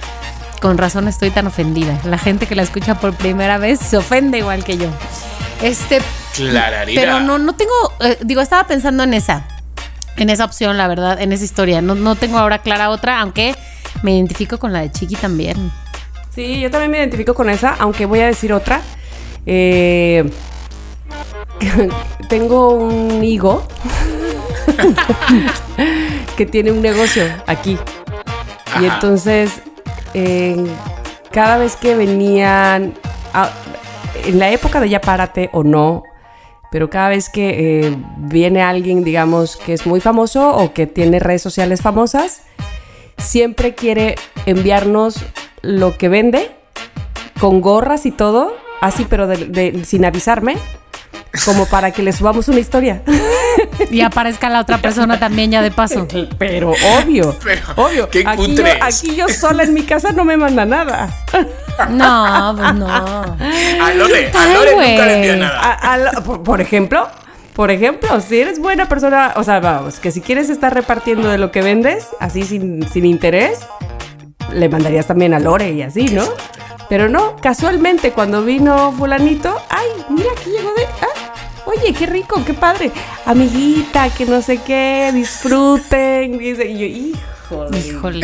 con razón estoy tan ofendida. La gente que la escucha por primera vez se ofende igual que yo. Este, Clararira. pero no, no tengo, eh, digo, estaba pensando en esa, en esa opción, la verdad, en esa historia. No, no tengo ahora clara otra, aunque me identifico con la de Chiqui también. Sí, yo también me identifico con esa, aunque voy a decir otra. Eh, tengo un higo que tiene un negocio aquí. Y entonces, eh, cada vez que venían, a- en la época de ya párate o no, pero cada vez que eh, viene alguien, digamos, que es muy famoso o que tiene redes sociales famosas, siempre quiere enviarnos lo que vende con gorras y todo, así pero de- de- sin avisarme, como para que le subamos una historia. Y aparezca la otra persona también ya de paso. Pero obvio, Pero, obvio. qué Aquí yo, aquí yo sola en mi casa no me manda nada. No, pues no. A Lore, a Ay, Lore nunca le envía nada. A- a la- por, por ejemplo, por ejemplo, si eres buena persona, o sea, vamos, que si quieres estar repartiendo de lo que vendes, así sin, sin interés, le mandarías también a Lore y así, ¿no? Pero no, casualmente cuando vino fulanito, ay, mira que llegó de... ah, oye, qué rico, qué padre. Amiguita, que no sé qué, disfruten. dice, Y yo, híjole. Híjole.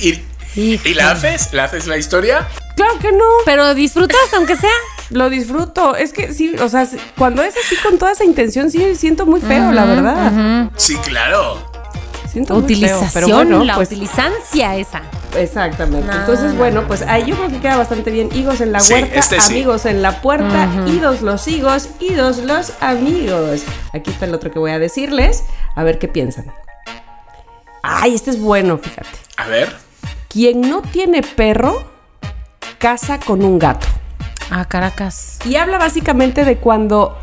¿Y, Híjole. ¿Y la haces? ¿La haces la historia? Claro que no. Pero disfrutas aunque sea. Lo disfruto. Es que sí, o sea, cuando es así con toda esa intención, sí siento muy feo, la verdad. Sí, claro. Siento muy feo, Utilización, pero bueno, la pues, utilizancia esa. Exactamente. No, Entonces, no, bueno, pues ahí yo creo que queda bastante bien. Higos en la Sí, huerta, este sí. amigos en la puerta, idos los higos, idos los amigos. Aquí está el otro que voy a decirles, a ver qué piensan. Ay, este es bueno, fíjate. A ver. Quien no tiene perro, casa con un gato. Ah, Caracas. Y habla básicamente de cuando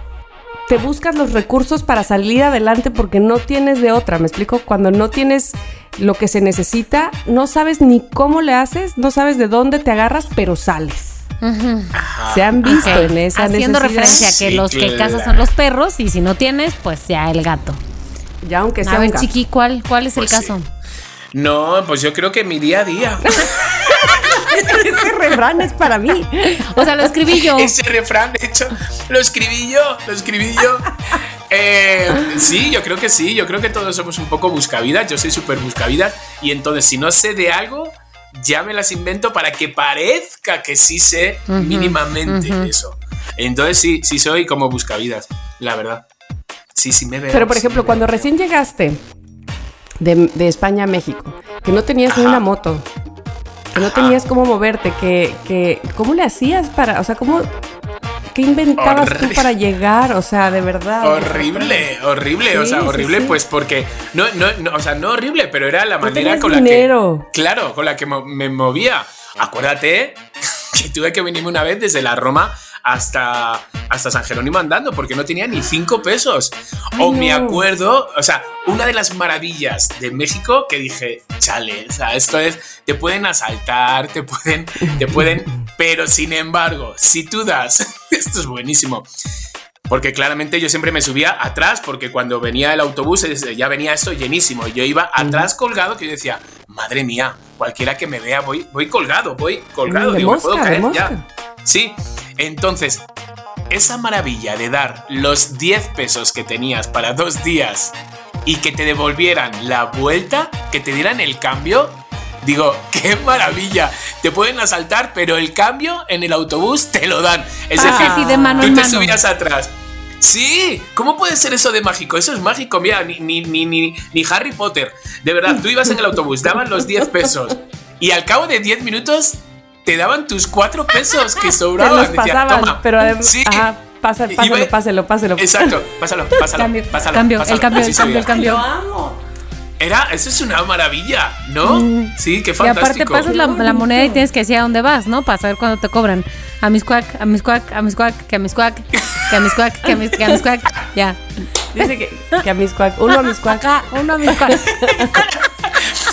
te buscas los recursos para salir adelante porque no tienes de otra. ¿Me explico? Cuando no tienes lo que se necesita, no sabes ni cómo le haces, no sabes de dónde te agarras, pero sales. Se han visto Ok, en esa Haciendo necesidad. referencia a que Sí, los que claro. cazan son los perros y si no tienes, pues ya el gato. Ya aunque sea A ver, un gato. Chiqui, ¿cuál, cuál es el Pues sí. No, pues yo creo que mi día a día. Ese refrán es para mí. O sea, lo escribí yo. Ese refrán, de hecho, lo escribí yo, lo escribí yo. Eh, sí, yo creo que sí, yo creo que todos somos un poco buscavidas, yo soy súper buscavidas y entonces si no sé de algo, ya me las invento para que parezca que sí sé mínimamente eso. Entonces sí, sí soy como buscavidas, la verdad. Sí, sí me veo. Pero por sí ejemplo, cuando recién llegaste de, de España a México, que no tenías ni una moto, que no tenías cómo moverte, que, que ¿cómo le hacías para, o sea, cómo, qué inventabas tú para llegar? O sea, de verdad. Horrible, horrible, o sea, horrible, sí. pues porque no, no, no, o sea, no horrible, pero era la No manera con dinero. la que, claro, con la que me movía. Acuérdate que tuve que venirme una vez desde la Roma hasta, hasta San Jerónimo andando porque no tenía ni cinco pesos. o me acuerdo, o sea, una de las maravillas de México que dije, chale, o sea, esto es, te pueden asaltar, te pueden, te pueden, pero sin embargo, si tú das, esto es buenísimo. Porque claramente yo siempre me subía atrás, porque cuando venía el autobús ya venía esto llenísimo. Y yo iba atrás colgado, que yo decía, madre mía, cualquiera que me vea, voy, voy colgado, voy colgado. De Digo, me puedo caer ya. Sí, entonces, esa maravilla de dar los 10 pesos que tenías para dos días y que te devolvieran la vuelta, que te dieran el cambio, digo, qué maravilla. Te pueden asaltar, pero el cambio en el autobús te lo dan. Es Pasa decir, de mano tú te mano. subías atrás. Sí, ¿cómo puede ser eso de mágico? Eso es mágico, mira, ni, ni, ni, ni, ni Harry Potter. De verdad, tú ibas en el autobús, daban los 10 pesos y al cabo de 10 minutos te daban tus 4 pesos que Te sobraban. los Decía, pasaban, "Toma". pero además, Sí. ajá, pasa, pásalo, pásalo, pásalo. Exacto, pásalo, pásalo, Cambio, pásalo, cambio, el cambio, el cambio, el cambio. amo. Era, eso es una maravilla, ¿no? Sí, qué Y aparte fantástico. pasas la, moneda y tienes que decir a dónde vas, ¿no? Para saber cuándo te cobran. A mis cuac, a mis cuac, a mis cuac, que a mis cuac, que a mis cuac, que a mis, que a mis cuac. Ya. Dice que, que a mis cuac, uno a mis cuac. Uno a mis cuac.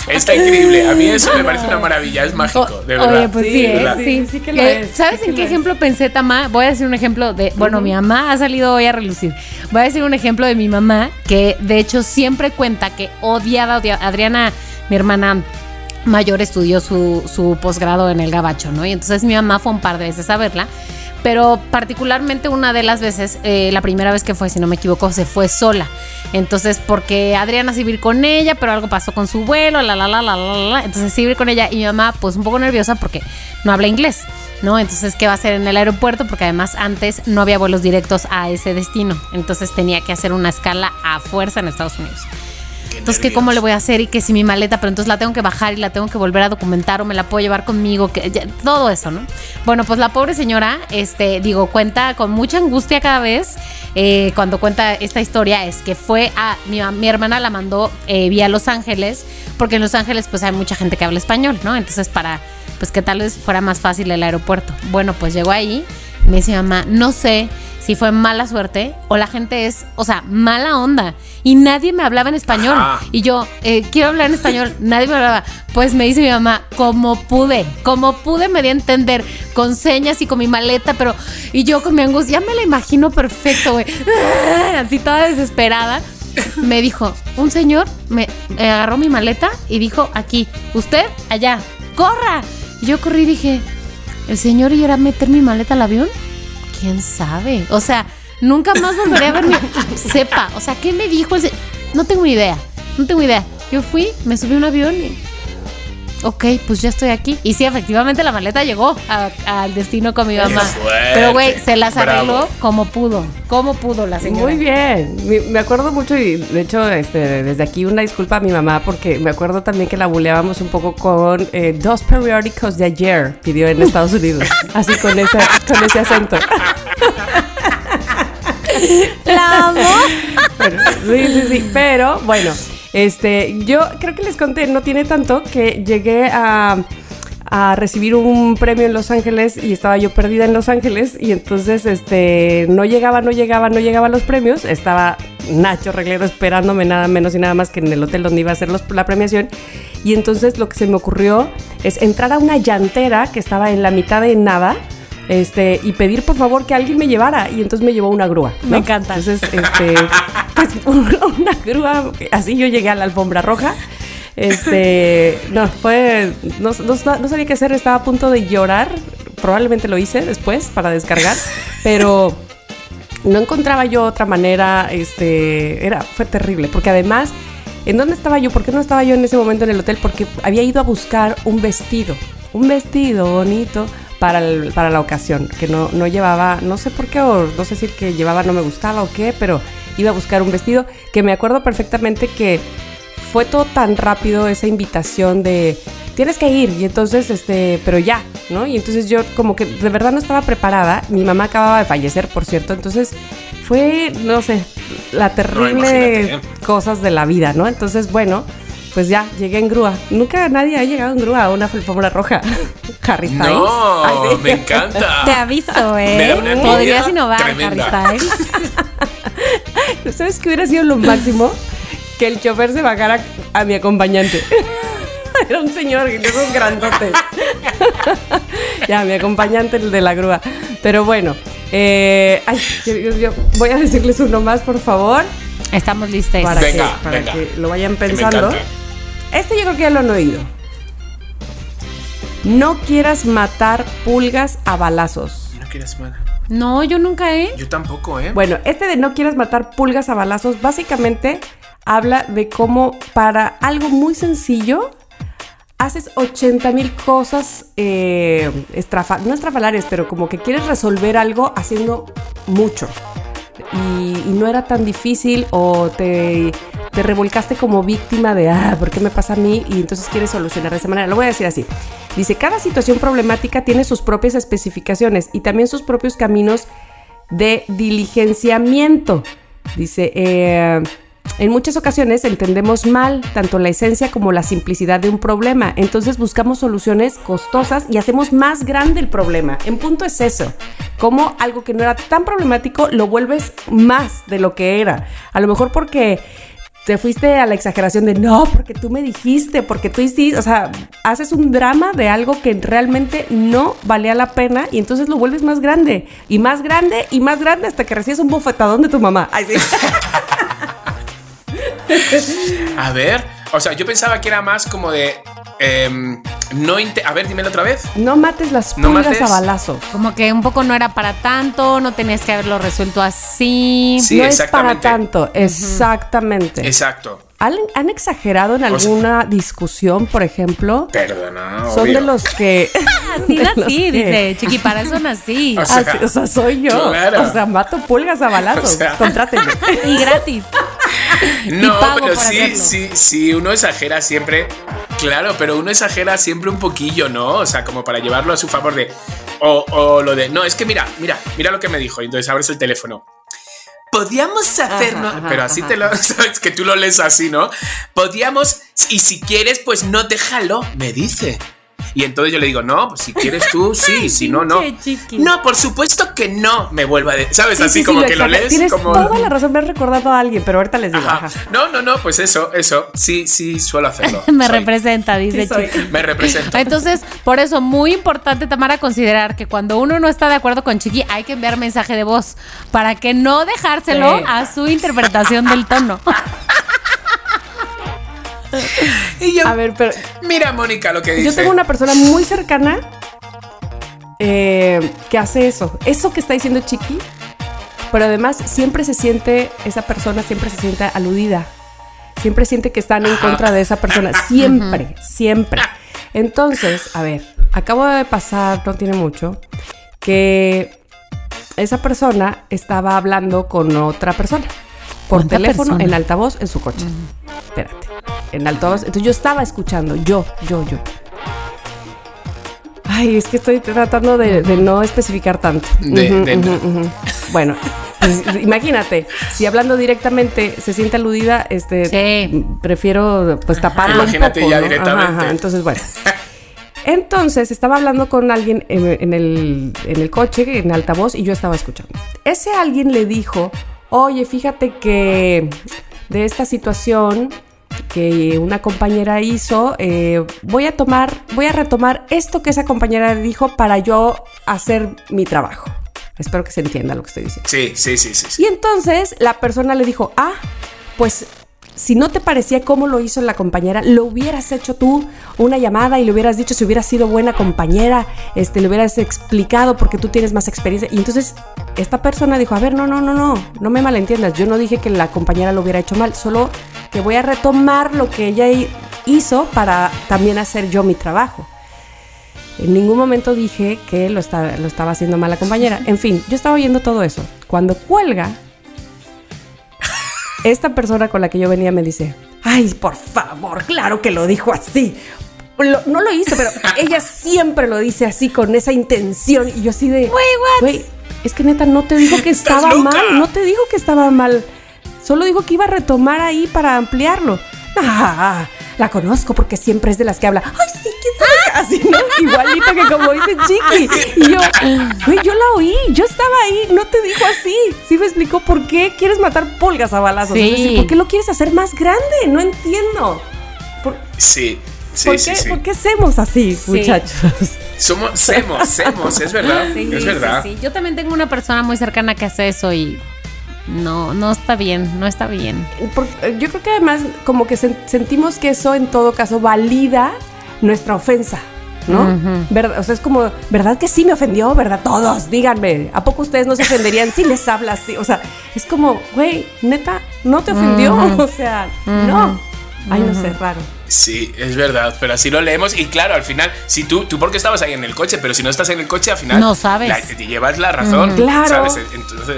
Está increíble. A mí eso me parece una maravilla, es mágico, de verdad. Oye, pues sí, Sí, ¿eh? ¿verdad? sí. sí que lo Eh, es, ¿Sabes sí que en qué es. ejemplo pensé, Tama? Voy a decir un ejemplo de. Bueno, mi mamá ha salido hoy a relucir. Voy a decir un ejemplo de mi mamá que, de hecho, siempre cuenta que odiaba, odiaba. Adriana, mi hermana mayor, estudió su, su posgrado en el Gabacho, ¿no? Y entonces mi mamá fue un par de veces a verla. Pero particularmente una de las veces, eh, la primera vez que fue, si no me equivoco, se fue sola. Entonces, porque Adriana se iba a ir con ella, pero algo pasó con su vuelo, la, la, la, la, la, la. Entonces se iba a ir con ella y mi mamá, pues un poco nerviosa porque no habla inglés, ¿no? Entonces, ¿qué va a hacer en el aeropuerto? Porque además antes no había vuelos directos a ese destino. Entonces tenía que hacer una escala a fuerza en Estados Unidos. Entonces, ¿qué, nervios. ¿cómo le voy a hacer? Y que si mi maleta, pero entonces la tengo que bajar y la tengo que volver a documentar o me la puedo llevar conmigo, que ya- todo eso, ¿no? Bueno, pues la pobre señora, este, digo, cuenta con mucha angustia cada vez eh, cuando cuenta esta historia, es que fue a, mi, mi hermana la mandó eh, vía Los Ángeles, porque en Los Ángeles pues hay mucha gente que habla español, ¿no? Entonces para, pues que tal vez fuera más fácil el aeropuerto. Bueno, pues llegó ahí, me dice mi mamá, no sé si fue mala suerte o la gente es, o sea, mala onda. Y nadie me hablaba en español. Ajá. Y yo, eh, quiero hablar en español, nadie me hablaba. Pues me dice mi mamá, como pude, como pude me di a entender, con señas y con mi maleta, pero. Y yo con mi angustia, ya me la imagino perfecto, güey. Así toda desesperada. Me dijo, un señor me, me agarró mi maleta y dijo, aquí, usted, allá, corra. Y yo corrí y dije, ¿el señor irá a meter mi maleta al avión? ¿Quién sabe? O sea, nunca más volveré a ver mi... Sepa, o sea, ¿qué me dijo el No tengo idea, no tengo idea. Yo fui, me subí a un avión y... Ok, pues ya estoy aquí. Y sí, efectivamente la maleta llegó al destino con mi mamá. Pero güey, se las arregló Bravo. como pudo. Como pudo la señora. Muy bien. Me acuerdo mucho y de hecho este, desde aquí una disculpa a mi mamá porque me acuerdo también que la buleábamos un poco con eh, dos periódicos de ayer, pidió en Estados Unidos. Así con ese, con ese acento. La amo. Sí, sí, sí. Pero bueno, este, yo creo que les conté, no tiene tanto, que llegué a, a recibir un premio en Los Ángeles y estaba yo perdida en Los Ángeles y entonces este no llegaba, no llegaba, no llegaba a los premios, estaba Nacho Reglero esperándome nada menos y nada más que en el hotel donde iba a hacer los- la premiación. Y entonces lo que se me ocurrió es entrar a una llantera que estaba en la mitad de nada este, y pedir por favor que alguien me llevara. Y entonces me llevó una grúa. ¿no? Me encanta. Entonces, este, pues una grúa, así yo llegué a la alfombra roja. Este, no, fue, no, no- no sabía qué hacer, estaba a punto de llorar. Probablemente lo hice después para descargar, pero no encontraba yo otra manera, este, era, fue terrible, porque además, ¿en dónde estaba yo? ¿Por qué no estaba yo en ese momento en el hotel? Porque había ido a buscar un vestido, un vestido bonito para, el- para la ocasión, que no, no llevaba, no sé por qué, o no sé si el que llevaba no me gustaba o qué, pero iba a buscar un vestido que me acuerdo perfectamente que fue todo tan rápido esa invitación de tienes que ir y entonces este pero ya no y entonces yo como que de verdad no estaba preparada mi mamá acababa de fallecer por cierto entonces fue no sé la terrible imagínate. cosas de la vida no entonces bueno pues ya llegué en grúa nunca nadie ha llegado en grúa a una alfombra roja Harry Styles No, Ay, sí. me encanta. Te aviso, Me da una ¿eh? Podrías innovar, Harry tremenda. Styles. ¿Sabes qué hubiera sido lo máximo? Que el chofer se bajara a mi acompañante. Era un señor, de esos grandotes. ya, mi acompañante, el de la grúa. Pero bueno, eh, ay, yo- yo- voy a decirles uno más, por favor, Estamos listos. para, Venga, que, para venga. que lo vayan Que pensando. Este yo creo que ya lo han oído. No quieras matar pulgas a balazos. No quieres más. No, yo nunca, ¿eh? Yo tampoco, ¿eh? Bueno, este de no quieras matar pulgas a balazos básicamente habla de cómo para algo muy sencillo haces 80 mil cosas, eh, estrafa- no estrafalarias, pero como que quieres resolver algo haciendo mucho. Y, y no era tan difícil o te, te revolcaste como víctima de, ah, ¿por qué me pasa a mí? Y entonces quieres solucionar de esa manera. Lo voy a decir así. Dice, cada situación problemática tiene sus propias especificaciones y también sus propios caminos de diligenciamiento. Dice, eh, en muchas ocasiones entendemos mal tanto la esencia como la simplicidad de un problema. Entonces buscamos soluciones costosas y hacemos más grande el problema. En punto es eso. Como algo que no era tan problemático lo vuelves más de lo que era. A lo mejor porque te fuiste a la exageración de no, porque tú me dijiste, porque tú hiciste, o sea, haces un drama de algo que realmente no valía la pena y entonces lo vuelves más grande y más grande y más grande hasta que recibes un bofetadón de tu mamá. A ver, o sea, yo pensaba que era más como de. Em, no A ver, dímelo otra vez. No mates las No pulgas mates. a balazos. Como que un poco no era para tanto, no tenías que haberlo resuelto así. Sí, no es para exactamente. tanto, exactamente. Exacto. ¿Han, han exagerado en O sea- alguna discusión, por ejemplo? Perdona. Son obvio. de los que... Así así, que- dice. Chiqui, para. O sea, Así, o sea, soy yo. claro. O sea, mato pulgas a balazos. O sea- Contrátenme. Y gratis. No, pero sí, sí, sí, uno exagera siempre. Claro, pero uno exagera siempre un poquillo, ¿no? O sea, como para llevarlo a su favor de. O, o lo de. No, es que mira, mira, mira lo que me dijo. Y entonces abres el teléfono. Podríamos hacernos. Ajá, ajá, pero así ajá. te lo. Sabes que tú lo lees así, ¿no? Podríamos. Y si quieres, pues no déjalo, me dice. Y entonces yo le digo, no, pues si quieres tú, sí, si no, no. Chiqui. No, por supuesto que no, me vuelva a decir. ¿Sabes? Sí, así sí, sí, como que lo lees. Tienes como... toda la razón. Me has recordado a alguien, pero ahorita les digo. Ajá. ajá. No, no, no, pues eso, eso. Sí, sí, suelo hacerlo. Me Soy- representa, dice. Chiqui. Me represento. Entonces, por eso, muy importante, Tamara, considerar que cuando uno no está de acuerdo con Chiqui, hay que enviar mensaje de voz para que no dejárselo Sí. a su interpretación del tono. Y yo, A ver, pero mira, Mónica, lo que dice. yo tengo una persona muy cercana eh, que hace eso. Eso que está diciendo Chiqui, pero además siempre se siente, esa persona siempre se siente aludida. Siempre siente que están en contra de esa persona. Siempre, siempre. Entonces, a ver, acabo de pasar, no tiene mucho, que esa persona estaba hablando con otra persona. Por ¿Cuánta teléfono, persona? en altavoz, en su coche. Espérate. En altavoz. Entonces yo estaba escuchando, yo, yo, yo. Ay, es que estoy tratando de, de no especificar tanto. De- de-. Bueno, pues, imagínate, si hablando directamente se siente aludida, este, Sí. prefiero pues taparlo Imagínate un poco, ya ¿no? directamente. Entonces, bueno. Entonces estaba hablando con alguien en, en el, en el coche, en altavoz, y yo estaba escuchando. Ese alguien le dijo, oye, fíjate que de esta situación que una compañera hizo, eh, voy a tomar, voy a retomar esto que esa compañera dijo para yo hacer mi trabajo. Espero que se entienda lo que estoy diciendo. Sí, sí, sí, sí. sí. Y entonces la persona le dijo, ah, pues si no te parecía cómo lo hizo la compañera, lo hubieras hecho tú una llamada y le hubieras dicho si hubieras sido buena compañera, este, le hubieras explicado porque tú tienes más experiencia. Y entonces esta persona dijo, a ver, no, no, no, no, no me malentiendas, yo no dije que la compañera lo hubiera hecho mal, solo que voy a retomar lo que ella hizo para también hacer yo mi trabajo. En ningún momento dije que lo, lo estaba haciendo mal la compañera. En fin, yo estaba oyendo todo eso. Cuando cuelga, esta persona con la que yo venía me dice, ay, por favor, claro que lo dijo así. Lo- no lo hizo, pero ella siempre lo dice así, con esa intención. Y yo así de, güey, es que neta no te dijo que ¡Estás estaba mal, no te dijo que estaba mal. Solo dijo que iba a retomar ahí para ampliarlo. Ah, la conozco porque siempre es de las que habla. Ay, sí, quién sabe qué?" Así, ¿no? Igualito que como dice Chiqui. Y yo, güey, yo la oí, yo estaba ahí, no te dijo así. Sí me explicó por qué quieres matar pulgas a balazos. Sí. Es decir, ¿por qué lo quieres hacer más grande? No entiendo. ¿Por, Sí, sí, por sí, qué, sí. por qué hacemos así, muchachos? Somos, semos, semos, es verdad. Sí, es sí, verdad. sí. Yo también tengo una persona muy cercana que hace eso y no, no está bien, no está bien. Por- yo creo que además como que sen- sentimos que eso en todo caso valida nuestra ofensa, ¿no? ¿Verdad? O sea, es como, ¿verdad que sí me ofendió? ¿Verdad? Todos, díganme. ¿A poco ustedes no se ofenderían si les habla así? O sea, es como, güey, neta, ¿no te ofendió? O sea, no. Ay, no sé, raro. Sí, es verdad, pero así lo leemos y claro, al final, si tú, tú porque estabas ahí en el coche, pero si no estás en el coche, al final No sabes. la- te llevas la razón, Claro. ¿sabes? Entonces,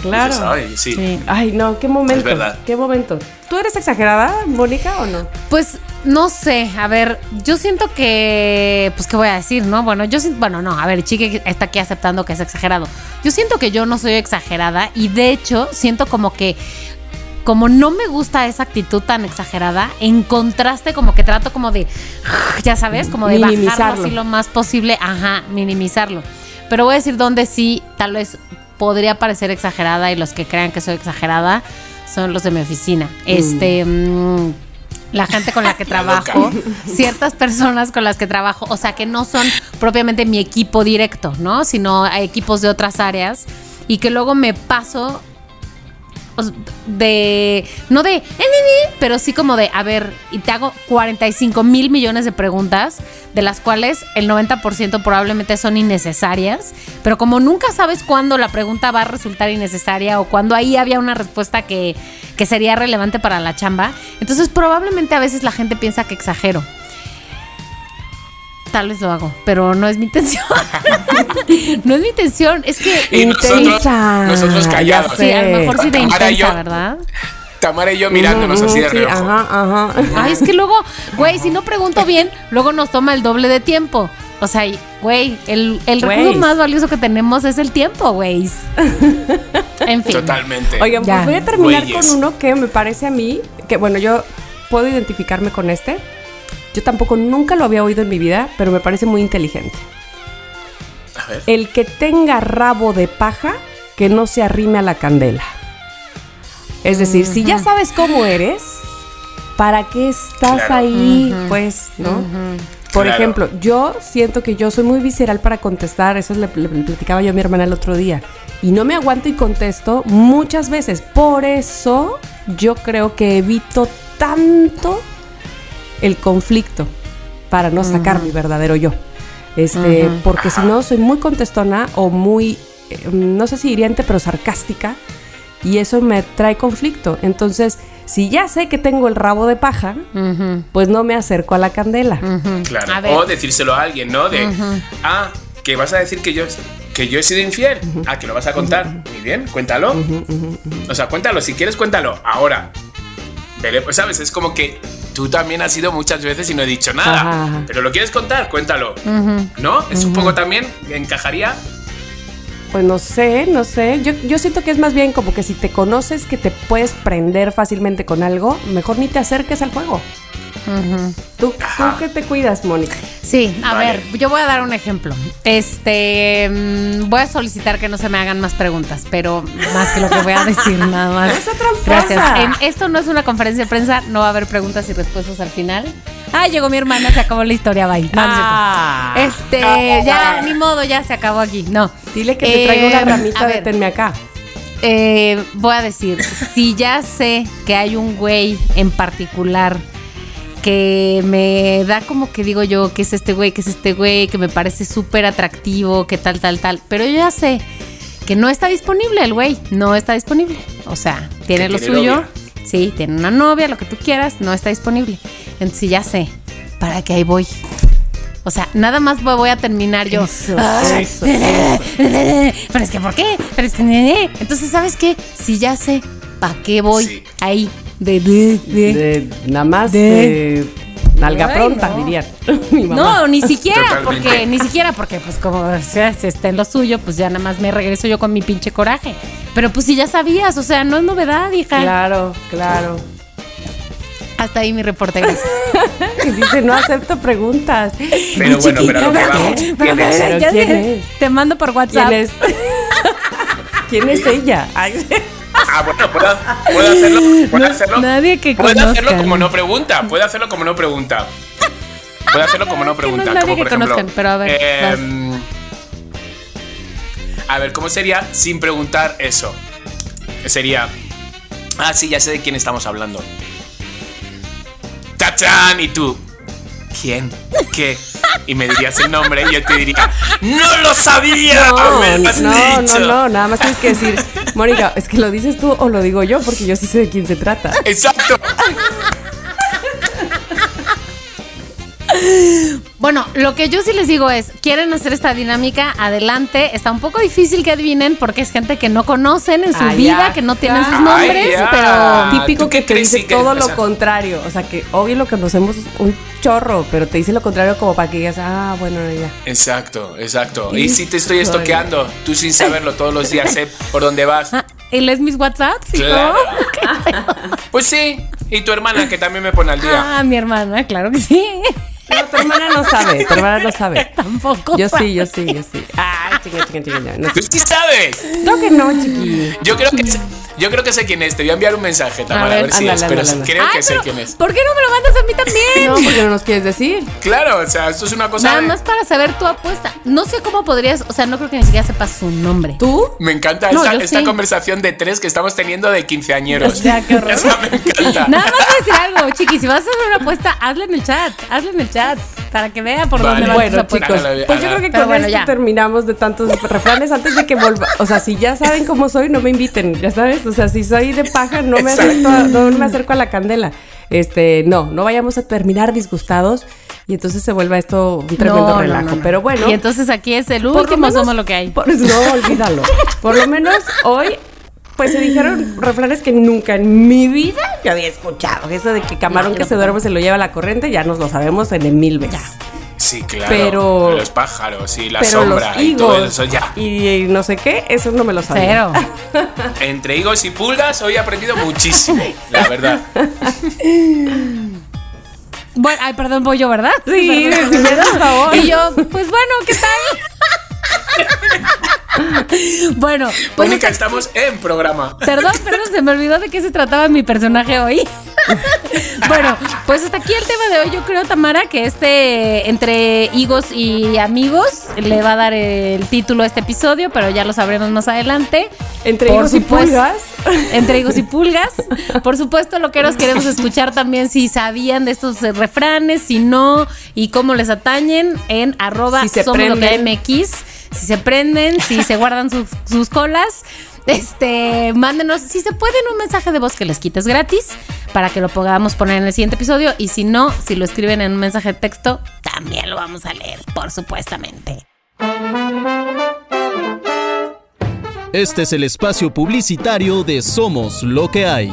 Claro. dices, "Ay, sí. Sí. Ay, no, qué momento. Es verdad. Qué momento. ¿Tú eres exagerada, Mónica, o no? Pues no sé, a ver, yo siento que, pues qué voy a decir, ¿no? Bueno, yo siento, bueno, no, a ver, Chique está aquí aceptando que es exagerado. Yo siento que yo no soy exagerada y de hecho siento como que como no me gusta esa actitud tan exagerada, en contraste como que trato como de, ya sabes, como de bajarlo así lo más posible, ajá, minimizarlo. Pero voy a decir donde sí, tal vez podría parecer exagerada y los que crean que soy exagerada son los de mi oficina. Este, mm, la gente con la que La trabajo, ciertas personas con las que trabajo, o sea, que no son propiamente mi equipo directo, ¿no? Sino a equipos de otras áreas y que luego me paso de, no de, "Eh, ni, ni", pero sí como de, a ver, y te hago 45 mil millones de preguntas, de las cuales el 90% probablemente son innecesarias, pero como nunca sabes cuándo la pregunta va a resultar innecesaria o cuándo ahí había una respuesta que, que sería relevante para la chamba, entonces probablemente a veces la gente piensa que exagero. Tal vez lo hago, pero no es mi intención. no es mi intención, es que... Y nosotros, Intensa, nosotros callados. Sí, a lo mejor sí de Tamara intensa, yo- ¿verdad? Tamara y yo mirándonos Ujú, así de sí, reojo. Ajá, ajá. Ay, es que luego, güey, si no pregunto bien, luego nos toma el doble de tiempo. O sea, y, güey, el, el recurso más valioso que tenemos es el tiempo, güey. En fin. Totalmente. Oigan, Ya. pues voy a terminar con uno que me parece a mí, que bueno, yo puedo identificarme con este. Yo tampoco nunca lo había oído en mi vida, pero me parece muy inteligente. A ver. El que tenga rabo de paja, que no se arrime a la candela. Es decir, si ya sabes cómo eres, ¿para qué estás Claro. ahí? Pues, ¿no? Por Claro. ejemplo, yo siento que yo soy muy visceral para contestar, eso le, le- le platicaba yo a mi hermana el otro día, y no me aguanto y contesto muchas veces. Por eso yo creo que evito tanto el conflicto para no sacar mi verdadero yo. Este, porque si no soy muy contestona o muy, eh, no sé si hiriente, pero sarcástica, y eso me trae conflicto. Entonces, si ya sé que tengo el rabo de paja, pues no me acerco a la candela. Claro. A. O decírselo a alguien, ¿no? De, ah, que vas a decir que yo, que yo he sido infiel. Ah, que lo vas a contar. Muy bien, cuéntalo. O sea, cuéntalo. Si quieres, cuéntalo. Ahora. Pues, ¿sabes? Es como que tú también has sido muchas veces y no he dicho nada. Ajá, ajá. Pero lo quieres contar, cuéntalo. ¿No? Es un poco también, encajaría. Pues no sé, no sé. Yo, yo siento que es más bien como que si te conoces que te puedes prender fácilmente con algo, mejor ni te acerques al ¿Tú, ¿Tú qué te cuidas, Mónica? Sí, a Vale. ver, yo voy a dar un ejemplo. Este, mm, voy a solicitar que no se me hagan más preguntas, pero más que lo que voy a decir, nada más. Esa tramposa. Gracias. En- esto no es una conferencia de prensa, no va a haber preguntas y respuestas al final. Ah, llegó mi hermana, se acabó la historia, bye. No, es. Ah. Este, ya, ni modo, ya se acabó aquí. No. Dile que te traigo Eh, una ramita a de tenme acá. eh, voy a decir, si ya sé que hay un güey en particular que me da como que digo yo, que es este güey, que es este güey, que me parece súper atractivo, que tal, tal, tal, pero yo ya sé que no está disponible el güey, no está disponible. O sea, tiene lo tiene suyo, novia. sí, tiene una novia, lo que tú quieras, no está disponible. Entonces ya sé, para que ahí voy. O sea, nada más voy a terminar yo. Eso, Ay, eso, Pero es que, ¿por qué? Pero es que, entonces, ¿sabes qué? Si ya sé, ¿para qué voy Sí. ahí? De, de, de. De, nada más De- de, nalga Ay, pronta, no. dirían. Mi mamá. No, ni siquiera, Totalmente. porque, ni siquiera, porque pues como o sea, si está en lo suyo, pues ya nada más me regreso yo con mi pinche coraje. Pero pues si ya sabías, o sea, no es novedad, hija. Claro, claro. Hasta ahí mi reporte, gracias. Y dice, no acepto preguntas. Pero bueno, pero lo que vamos. Pero, ¿quién es? pero, ya ¿Quién sé, es? Te mando por WhatsApp. ¿Quién es? ¿Quién es ella? Ay, Ah, bueno, puedo, puedo hacerlo. Puedo hacerlo. nadie que Puedo hacerlo como no pregunta. Puedo hacerlo como no pregunta. Puedo hacerlo como no Que no pregunta. como que por ejemplo. conozcan, pero a ver, em, a ver, ¿cómo sería sin preguntar eso? Sería. Ah, sí, ya sé de quién estamos hablando. ¡Tachán! Y tú. ¿Quién? ¿Qué? Y me dirías el nombre y yo te diría, ¡No lo sabía! No, ¡Me lo has no, dicho! no, no, nada más tienes que decir, Mónica, es que lo dices tú o lo digo yo, porque yo sí sé de quién se trata. Exacto. Bueno, lo que yo sí les digo es, quieren hacer esta dinámica, adelante. Está un poco difícil que adivinen porque es gente que no conocen en su Ah, vida, ya, que no tienen sus nombres, Ay, pero Típico ¿tú qué que te dice Sí, que- todo o lo sea- contrario. O sea, que obvio lo conocemos un chorro, pero te dice lo contrario como para que digas, ah, bueno, ya. Exacto, exacto. Y si te estoy estoqueando, tú sin saberlo todos los días, sé por dónde vas. Ah, ¿y lees mis WhatsApps? y Claro. Pues sí. Y tu hermana que también me pone al día. Ah, mi hermana, claro que sí. No, tu hermana no sabe, tu hermana no sabe. Tampoco. Yo sí, yo sí, yo sí. Ay, chinga, chinga, chinga. ya, No, Tú sí sabes. creo que no, chiqui. Yo creo que yo creo que sé quién es. Te voy a enviar un mensaje, Tamara, a ver, ver, si ándale, es. Pero ándale, creo Ay, que sé quién es. ¿Por qué no me lo mandas a mí también? No, porque no nos quieres decir. Claro, o sea, esto es una cosa. Nada de- más para saber tu apuesta. No sé cómo podrías, o sea, no creo que ni siquiera sepas su nombre. ¿Tú? Me encanta No, esta, yo esta sí. conversación de tres que estamos teniendo de quinceañeros. O sea, qué horror. Esa me encanta. Nada más voy a decir algo, chiqui. Si vas a hacer una apuesta, hazla en el chat. Hazla en el chat. Para que vea por Vale. dónde Bueno, chicos, pues yo creo que Pero con bueno, esto ya. terminamos de tantos refranes antes de que vuelva. O sea, si ya saben cómo soy, no me inviten, ya sabes. O sea, si soy de paja, no me, acerco a, no me acerco a la candela. Este, no, no vayamos a terminar disgustados y entonces se vuelva esto un tremendo No, relajo. no, no. Pero bueno. Y entonces aquí es el último, menos- somos lo que hay. por- no, olvídalo. Por lo menos hoy, pues se dijeron refranes que nunca en mi vida yo había escuchado. Eso de que camarón No, que se duerme se lo lleva la corriente, ya nos lo sabemos en el mil veces. Sí, claro. Pero- Los pájaros y la Pero sombra los y todo eso ya. y no sé qué, eso no me lo sabía. Cero. Entre higos y pulgas hoy he aprendido muchísimo, la verdad. Bueno, ay, perdón, voy yo, ¿verdad? Sí, Perdón, sí, perdón. por favor. Y yo, pues bueno, ¿qué tal? bueno, pues Mónica, estamos en programa. Perdón, perdón, se me olvidó de qué se trataba mi personaje hoy. bueno, pues hasta aquí el tema de hoy. Yo creo, Tamara, que este entre higos y amigos le va a dar el título a este episodio, pero ya lo sabremos más adelante. Entre Por higos y pulgas. Entre higos y pulgas. Por supuesto, loqueros, queremos escuchar también si sabían de estos refranes, si no, y cómo les atañen en arroba Si somos lo que. MX. Si se prenden, si se guardan sus, colas. Este, mándenos, si se pueden, un mensaje de voz que les quites gratis para que lo podamos poner en el siguiente episodio. Y si no, si lo escriben en un mensaje de texto, también lo vamos a leer, por supuestamente. Este es el espacio publicitario de Somos lo que hay.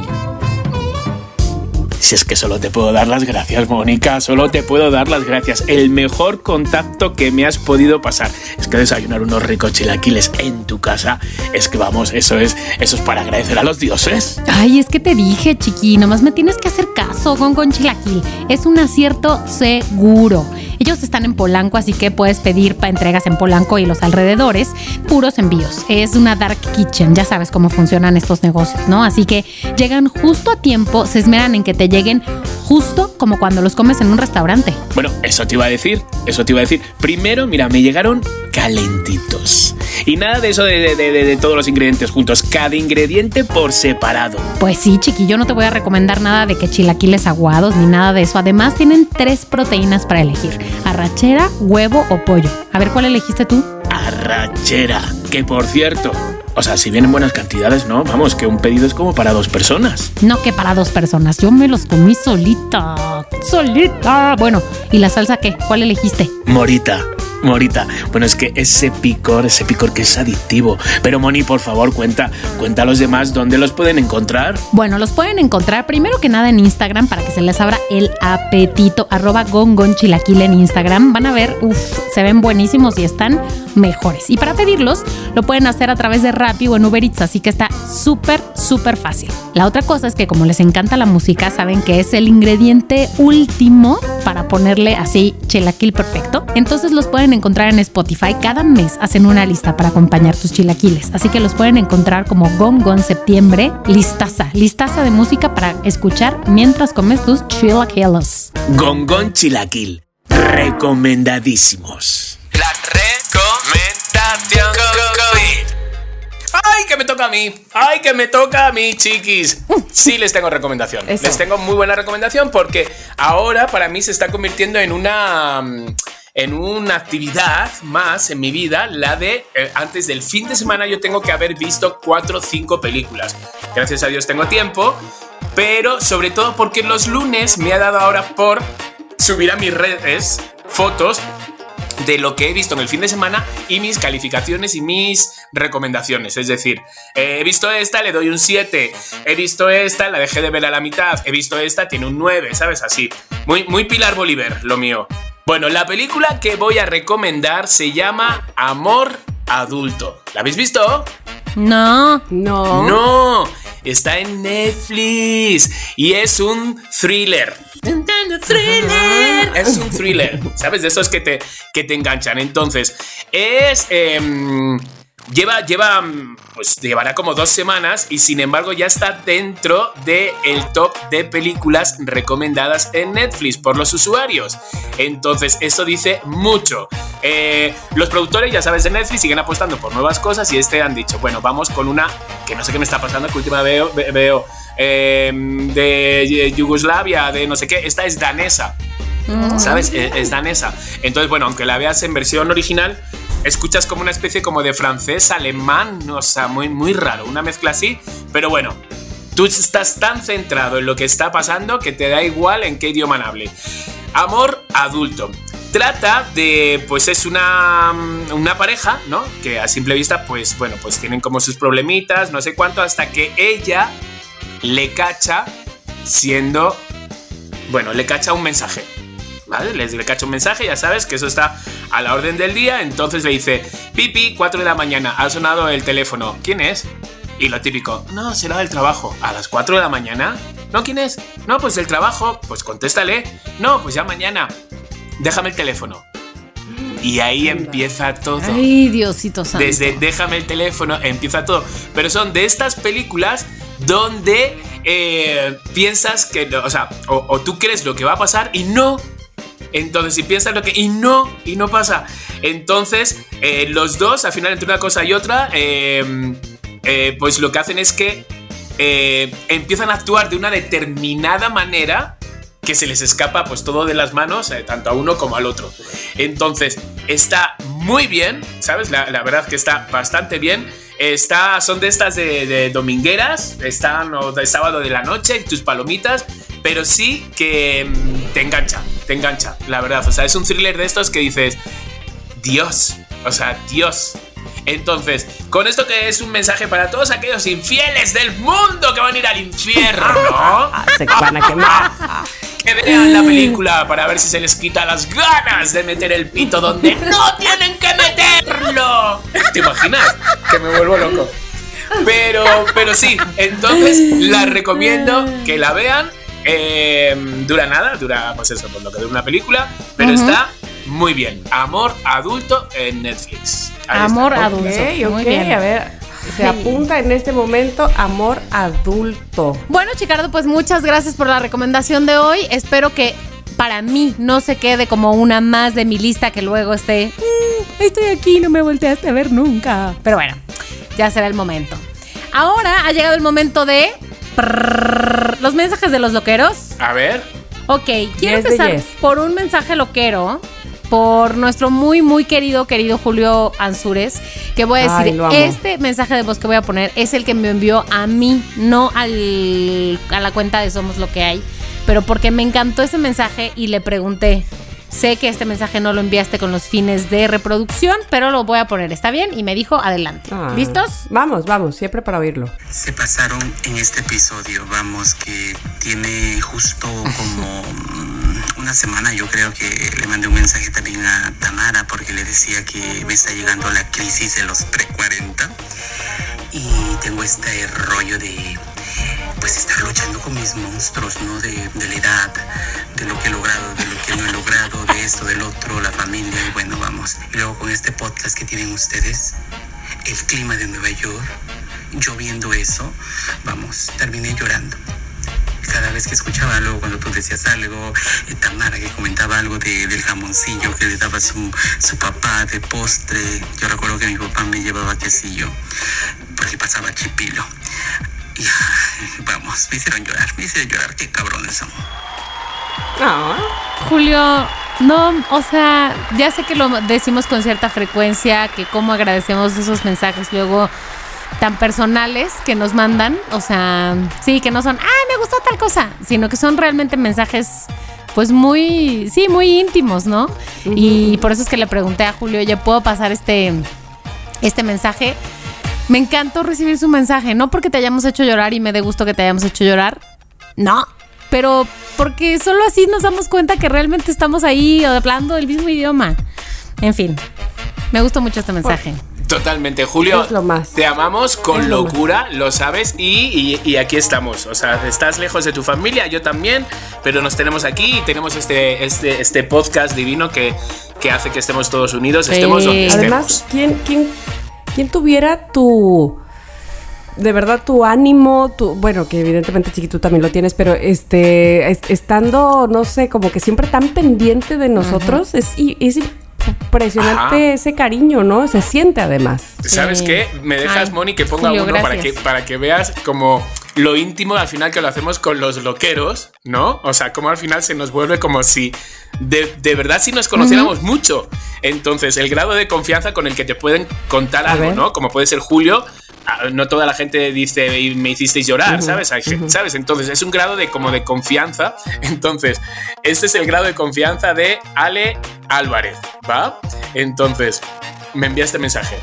Si es que solo te puedo dar las gracias, Mónica, solo te puedo dar las gracias. El mejor contacto que me has podido pasar. Es que desayunar unos ricos chilaquiles en tu casa, es que vamos, eso es, eso es para agradecer a los dioses. Ay, es que te dije, chiqui, nomás me tienes que hacer caso con con chilaquil. Es un acierto seguro. Ellos están en Polanco, así que puedes pedir para entregas en Polanco y los alrededores, puros envíos. Es una dark kitchen, ya sabes cómo funcionan estos negocios, ¿no? Así que llegan justo a tiempo, se esmeran en que te lleguen justo como cuando los comes en un restaurante. Bueno, eso te iba a decir, eso te iba a decir. Primero, mira, me llegaron calentitos. Y nada de eso de, de- de- de todos los ingredientes juntos, cada ingrediente por separado. Pues sí, chiquillo, no te voy a recomendar nada de que chilaquiles aguados ni nada de eso. Además, tienen tres proteínas para elegir: arrachera, huevo o pollo. A ver, ¿cuál elegiste tú? Arrachera, que por cierto, o sea, si vienen buenas cantidades, ¿no? Vamos, que un pedido es como para dos personas. No que para dos personas, yo me los comí solita. Solita. Bueno, ¿y la salsa qué? ¿Cuál elegiste? Morita. Morita, bueno, es que ese picor, ese picor que es adictivo. Pero Moni, por favor, cuenta, cuenta a los demás dónde los pueden encontrar. Bueno, los pueden encontrar primero que nada en Instagram para que se les abra el apetito. Arroba gongonchilaquil en Instagram. Van a ver, uff, se ven buenísimos y están mejores. Y para pedirlos, lo pueden hacer a través de Rappi o en Uber Eats, así que está súper, súper fácil. La otra cosa es que como les encanta la música, saben que es el ingrediente último para ponerle así chilaquil perfecto. Entonces los pueden encontrar en Spotify. Cada mes hacen una lista para acompañar tus chilaquiles. Así que los pueden encontrar como Gongon Septiembre, listaza, listaza de música para escuchar mientras comes tus chilaquiles. Gongón Chilaquil. Recomendadísimos. La recomendación COVID. ¡Ay, que me toca a mí! ¡Ay, que me toca a mí, chiquis! Sí, les tengo recomendación. Eso. Les tengo muy buena recomendación porque ahora para mí se está convirtiendo en una. En una actividad más en mi vida, la de eh, antes del fin de semana yo tengo que haber visto cuatro o cinco películas. Gracias a Dios tengo tiempo, pero sobre todo porque los lunes me ha dado ahora por subir a mis redes fotos de lo que he visto en el fin de semana y mis calificaciones y mis recomendaciones. Es decir, he visto esta, le doy un 7. He visto esta, la dejé de ver a la mitad. He visto esta, tiene un 9, ¿sabes? Así. Muy, muy Pilar Bolívar, lo mío. Bueno, la película que voy a recomendar se llama Amor Adulto. ¿La habéis visto? No. No. No, está en Netflix y es un thriller. Thriller. Es un thriller, ¿sabes? De esos que te, que te enganchan. Entonces, es... em, lleva, lleva, mm, pues llevará como dos semanas y sin embargo ya está dentro del el top de películas recomendadas en Netflix por los usuarios. Entonces, eso dice mucho. Eh, los productores, ya sabes, de Netflix siguen apostando por nuevas cosas y este han dicho, bueno, vamos con una que no sé qué me está pasando, que última veo, ve- veo eh, de Yugoslavia, de no sé qué, esta es danesa. ¿Sabes? Es, es danesa. Entonces, bueno, aunque la veas en versión original, escuchas como una especie como de francés, alemán, o sea, muy, muy raro, una mezcla así. Pero bueno, tú estás tan centrado en lo que está pasando que te da igual en qué idioma hable. Amor adulto. Trata de, pues es una, una pareja, ¿no? Que a simple vista, pues bueno, pues tienen como sus problemitas, no sé cuánto, hasta que ella le cacha siendo, bueno, le cacha un mensaje. ¿Vale? Les le cacha un mensaje, ya sabes que eso está a la orden del día. Entonces le dice: Pipi, 4 de la mañana, ha sonado el teléfono. ¿Quién es? Y lo típico: No, será del trabajo. ¿A las 4 de la mañana? ¿No? ¿Quién es? No, pues del trabajo. Pues contéstale. No, pues ya mañana. Déjame el teléfono. Y ahí empieza todo. Ay, Diosito santo. Desde Déjame el teléfono empieza todo. Pero son de estas películas donde eh, piensas que, o sea, o, o tú crees lo que va a pasar y no. Entonces, si piensas lo que. Y no, y no pasa. Entonces, eh, los dos, al final, entre una cosa y otra, eh, eh, pues lo que hacen es que empiezan a actuar de una determinada manera que se les escapa pues todo de las manos, tanto a uno como al otro. Entonces, está muy bien, ¿sabes? La, la verdad que está bastante bien. Está, son de estas de, de domingueras, están o de sábado de la noche, tus palomitas, pero sí que mm, te engancha, te engancha, la verdad. O sea, es un thriller de estos que dices, Dios, o sea, Dios. Entonces, con esto que es un mensaje para todos aquellos infieles del mundo que van a ir al infierno, se van a quemar. que vean la película para ver si se les quita las ganas de meter el pito donde no tienen que meterlo. ¿Te imaginas? Que me vuelvo loco. Pero, pero sí, entonces la recomiendo que la vean. Eh, dura nada, dura pues eso, por lo que dura una película, pero está muy bien. Amor adulto en Netflix. Ahí Amor está. adulto. Ok, Muy bien. a ver. Se apunta en este momento amor adulto. Bueno, Chicardo, pues muchas gracias por la recomendación de hoy. Espero que para mí no se quede como una más de mi lista que luego esté. "Mm, estoy aquí, no me volteaste a ver nunca. Pero bueno, ya será el momento. Ahora ha llegado el momento de. los mensajes de los loqueros. A ver. Ok, quiero Yes empezar yes. por un mensaje loquero. Por nuestro muy, muy querido, querido Julio Ansures, que voy a decir, este mensaje de voz que voy a poner es el que me envió a mí, no al, a la cuenta de Somos Lo que hay, pero porque me encantó ese mensaje y le pregunté, sé que este mensaje no lo enviaste con los fines de reproducción, pero lo voy a poner, ¿está bien? Y me dijo, adelante. Ah. ¿Listos? Vamos, vamos, siempre para oírlo. Se pasaron en este episodio, vamos, que tiene justo como una semana, yo creo que le mandé un mensaje también a Tamara porque le decía que me está llegando la crisis de los pre-40 y tengo este rollo de pues estar luchando con mis monstruos, ¿no? De, de la edad, de lo que he logrado, de lo que no he logrado, de esto, del otro, la familia y bueno, vamos. Y luego con este podcast que tienen ustedes, el clima de Nueva York, yo viendo eso, vamos, terminé llorando. Cada vez que escuchaba luego cuando tú decías algo, eh, Tamara que comentaba algo de- del jamoncillo que le daba su, su papá de postre, yo recuerdo que mi papá me llevaba quesillo, porque pasaba chipilo. Y vamos, me hicieron llorar, me hicieron llorar, qué cabrones son. Ah, Julio, no, o sea, ya sé que lo decimos con cierta frecuencia, que cómo agradecemos esos mensajes luego tan personales que nos mandan, o sea, sí, que no son, ah, me gustó tal cosa, sino que son realmente mensajes, pues muy, sí, muy íntimos, ¿no? Y por eso es que le pregunté a Julio, oye, ¿puedo pasar este, este mensaje? Me encantó recibir su mensaje, no porque te hayamos hecho llorar y me dé gusto que te hayamos hecho llorar, no, pero porque solo así nos damos cuenta que realmente estamos ahí hablando el mismo idioma. En fin, me gustó mucho este mensaje. Totalmente, Julio. Es lo más. Te amamos con lo más. locura, lo sabes, y, y- y aquí estamos. O sea, estás lejos de tu familia, yo también, pero nos tenemos aquí y tenemos este, este, este podcast divino que, que hace que estemos todos unidos, Sí. estemos donde estemos. Además, ¿quién, quién, quién tuviera tu. De verdad, tu ánimo, tu. Bueno, que evidentemente, Chiqui, tú también lo tienes, pero este. es- estando, no sé, como que siempre tan pendiente de nosotros, es, y- es impresionante Ajá. ese cariño, ¿no? Se siente además. ¿Sabes Sí. qué? Me dejas, Ay, Moni, que ponga Julio, uno para que, para que veas como lo íntimo al final que lo hacemos con los loqueros, ¿no? O sea, como al final se nos vuelve como si de, de verdad si nos conociéramos mucho. Entonces, el grado de confianza con el que te pueden contar A algo, ver. ¿no? Como puede ser Julio. ah, No toda la gente dice "Y me hicisteis llorar, ¿sabes? Hay ¿Sabes? Entonces es un grado de como de confianza. Entonces, este es el grado de confianza de Ale Álvarez, ¿va? Entonces, me envía este mensaje.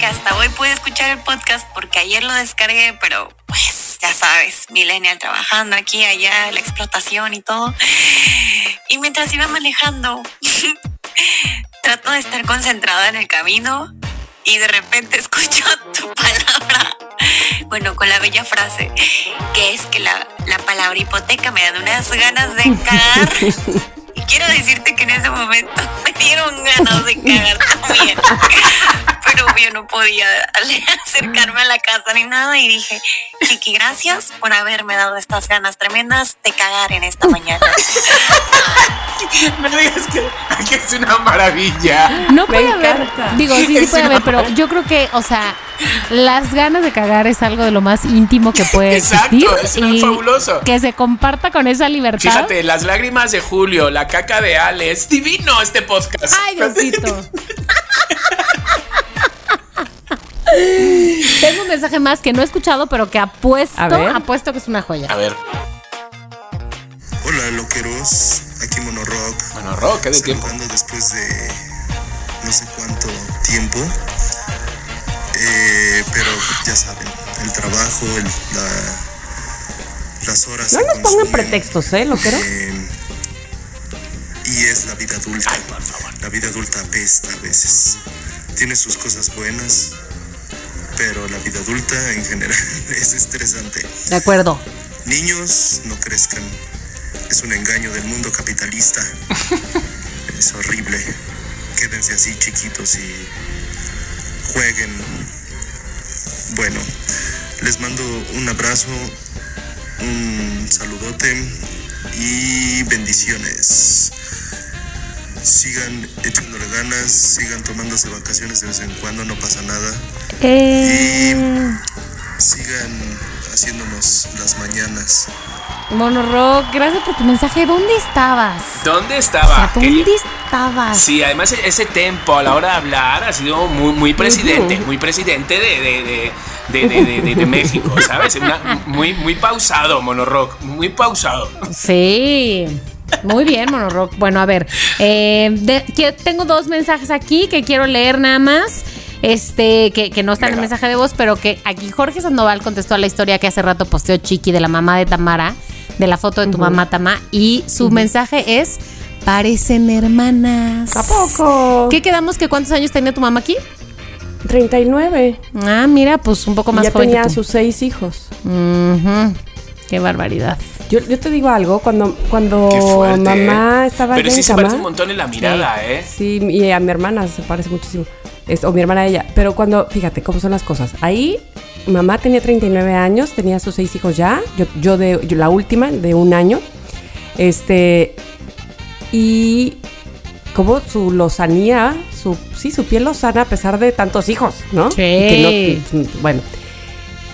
Que hasta hoy pude escuchar el podcast porque ayer lo descargué, pero pues ya sabes, millennial trabajando aquí, allá, la explotación y todo. Y mientras iba manejando, trato de estar concentrada en el camino y de repente escucho tu palabra. Bueno, con la bella frase, que es que la, la palabra hipoteca me dan unas ganas de cagar. Y quiero decirte que en ese momento me dieron ganas de cagar también. Pero yo no podía acercarme a la casa ni nada y dije, Chiqui, gracias por haberme dado estas ganas tremendas de cagar en esta mañana. No digas que, que es una maravilla. No Me puede haber, encanta. digo, sí, sí puede haber, pero yo creo que, o sea, las ganas de cagar es algo de lo más íntimo que puede Exacto, existir. es y fabuloso. Que se comparta con esa libertad. Fíjate, las lágrimas de Julio, la caca de Ale, es divino este podcast. Ay, Diosito. Tengo un mensaje más que no he escuchado, pero que apuesto, A ver. apuesto que es una joya. A ver, Hola loqueros, aquí Monorock, Bueno, Rock, ¿qué de tiempo? después de no sé cuánto tiempo. Eh, pero ya saben, el trabajo, el- la- las horas. No nos pongan pretextos, ¿eh, loquero? eh, y es la vida adulta. Ay, por favor. La vida adulta apesta a veces. Tiene sus cosas buenas, pero la vida adulta en general es estresante. De acuerdo. Niños, no crezcan. Es un engaño del mundo capitalista. es horrible. Quédense así chiquitos y jueguen. Bueno, les mando un abrazo, un saludote y bendiciones. Sigan echándole ganas, sigan tomándose vacaciones de vez en cuando, no pasa nada. Eh, Sigan haciéndonos las mañanas. Mono Rock, gracias por tu mensaje. ¿Dónde estabas? ¿Dónde O estaba? sea, Que- ¿dónde estabas? Sí, además e- ese tempo a la hora de hablar ha sido muy, muy presidente, muy presidente de, de, de, de, de- de- de- de México, ¿sabes? Una- muy, muy pausado, Monorock, muy pausado. Sí. Muy bien, Monorock. Bueno, a ver. eh, de- que- tengo dos mensajes aquí que quiero leer nada más. Este, que, que no está en el mensaje de voz, pero que aquí Jorge Sandoval contestó a la historia que hace rato posteó Chiqui de la mamá de Tamara, de la foto de tu mamá Tama, y su mensaje es: parecen hermanas. ¿A poco? ¿Qué quedamos que cuántos años tenía tu mamá aquí? 39. Ah, mira, pues un poco Y más ya joven tenía sus seis hijos. Qué barbaridad. Yo, yo te digo algo, cuando, cuando fuerte. mamá estaba Pero ya sí en se cama, parece un montón en la mirada, ¿eh? Sí, y a mi hermana se parece muchísimo. Es- o mi hermana a ella. Pero cuando, fíjate cómo son las cosas. Ahí, mamá tenía 39 años, tenía sus seis hijos ya. Yo, yo de yo la última, de un año. Este. Y como su lozanía, su, sí, su piel lozana a pesar de tantos hijos, ¿no? Sí. Y que no- bueno,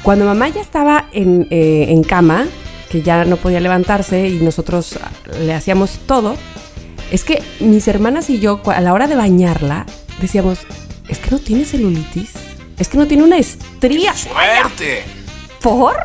cuando mamá ya estaba en, eh, en cama, que ya no podía levantarse y nosotros le hacíamos todo, es que mis hermanas y yo, a la hora de bañarla, decíamos, es que no tiene celulitis, es que no tiene una estría. ¡Fuerte! ¿Por?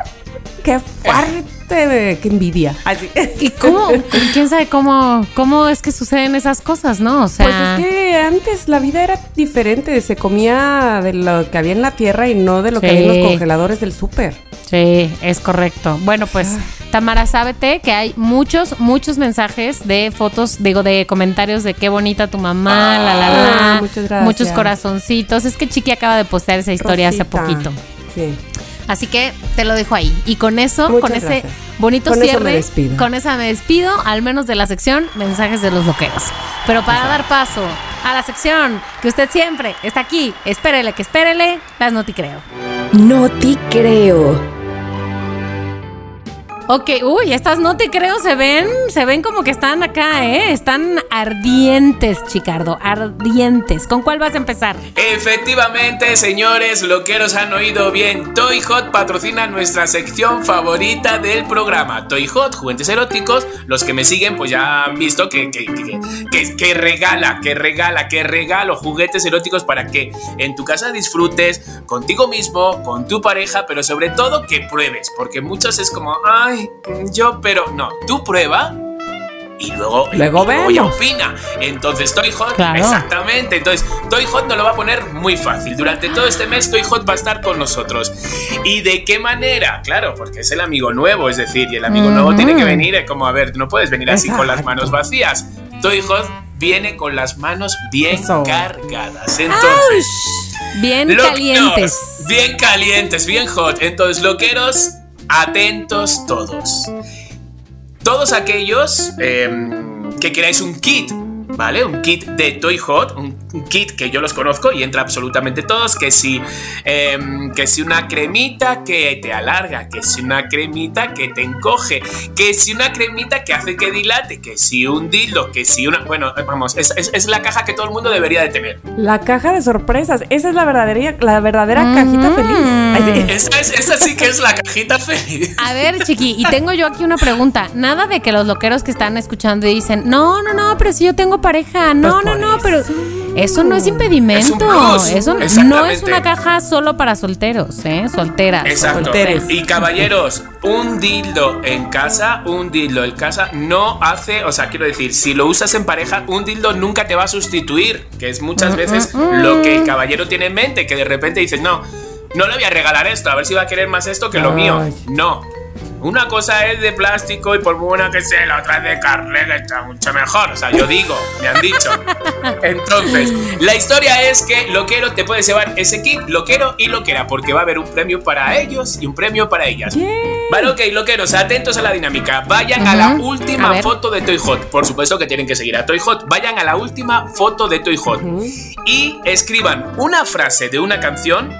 ¡Qué fuerte! ¡Qué envidia! Así. ¿Y cómo? ¿Quién sabe cómo, cómo es que suceden esas cosas, no? O sea, Pues es que antes la vida era diferente, se comía de lo que había en la tierra y no de lo que había en los congeladores del súper. Sí, es correcto. Bueno, pues, Tamara, sábete que hay muchos, muchos mensajes de fotos, digo, de comentarios de qué bonita tu mamá, la, la, la. Ah, muchas gracias. Muchos corazoncitos. Es que Chiqui acaba de postear esa historia hace poquito. Sí. Así que te lo dejo ahí. Y con eso, Muchas con ese gracias. bonito Con eso cierre, me despido. con esa me despido, al menos de la sección mensajes de los loqueros. Pero para dar paso a la sección que usted siempre está aquí, espérele que espérele, las no te creo. No te creo. Ok, uy, estas no te creo se ven, se ven como que están acá, ¿eh? Están ardientes, Chicardo, ardientes. ¿Con cuál vas a empezar? Efectivamente, señores, loqueros han oído bien. Toy Hot patrocina nuestra sección favorita del programa. Toy Hot, juguetes eróticos. Los que me siguen, pues ya han visto que, que, que, que- que regala, que regala, que regalo juguetes eróticos para que en tu casa disfrutes contigo mismo, con tu pareja, pero sobre todo que pruebes. Porque muchos es como, ay, yo, pero no, tú prueba. Y luego, Luego y vemos. opina. Entonces, Toy Hot, Claro. exactamente. Entonces, Toy Hot nos lo va a poner muy fácil. Durante todo este mes, Toy Hot va a estar con nosotros. ¿Y de qué manera? Claro, porque es el amigo nuevo, es decir, y el amigo nuevo tiene que venir eh, como, a ver, no puedes venir así con las manos vacías. Toy Hot viene con las manos bien Eso. cargadas. Entonces, Bien calientes. Bien calientes, bien hot. Entonces, loqueros, atentos todos. Todos aquellos em, que queráis un kit, ¿vale? Un kit de Toy Hot, un, un kit que yo los conozco y entra absolutamente todos, que si, em, que si una cremita que te alarga, que si una cremita que te encoge, que si una cremita que hace que dilate, que si un dildo, que si una... Bueno, vamos, es, es- es la caja que todo el mundo debería de tener. La caja de sorpresas, esa es la verdadera, la verdadera cajita Mm. feliz. Ay, sí. Esa, es, esa sí que es la cajita feliz. A ver, Chiqui, y tengo yo aquí una pregunta. Nada de que los loqueros que están escuchando y dicen, no, no, no, pero si yo tengo pareja, no, Pues no, por no, pero Eso no es impedimento. Es un plus. Eso no es una caja solo para solteros, ¿eh? Solteras. Exacto. solteres. Y caballeros, un dildo en casa, un dildo en casa no hace, o sea, quiero decir, si lo usas en pareja, un dildo nunca te va a sustituir, que es muchas veces lo que el caballero tiene en mente, que de repente dices, no, no le voy a regalar esto, a ver si va a querer más esto que lo Ay. mío. No. Una cosa es de plástico y por buena que sea, la otra es de carne, que está mucho mejor. O sea, yo digo, me han dicho. Entonces, la historia es que Loquero te puedes llevar ese kit, Loquero y Loquera, porque va a haber un premio para ellos y un premio para ellas. Vale, ok, Loqueros, atentos a la dinámica. Vayan a la. A última foto de Toy Hot. Por supuesto que tienen que seguir a Toy Hot. Vayan a la última foto de Toy Hot y escriban una frase de una canción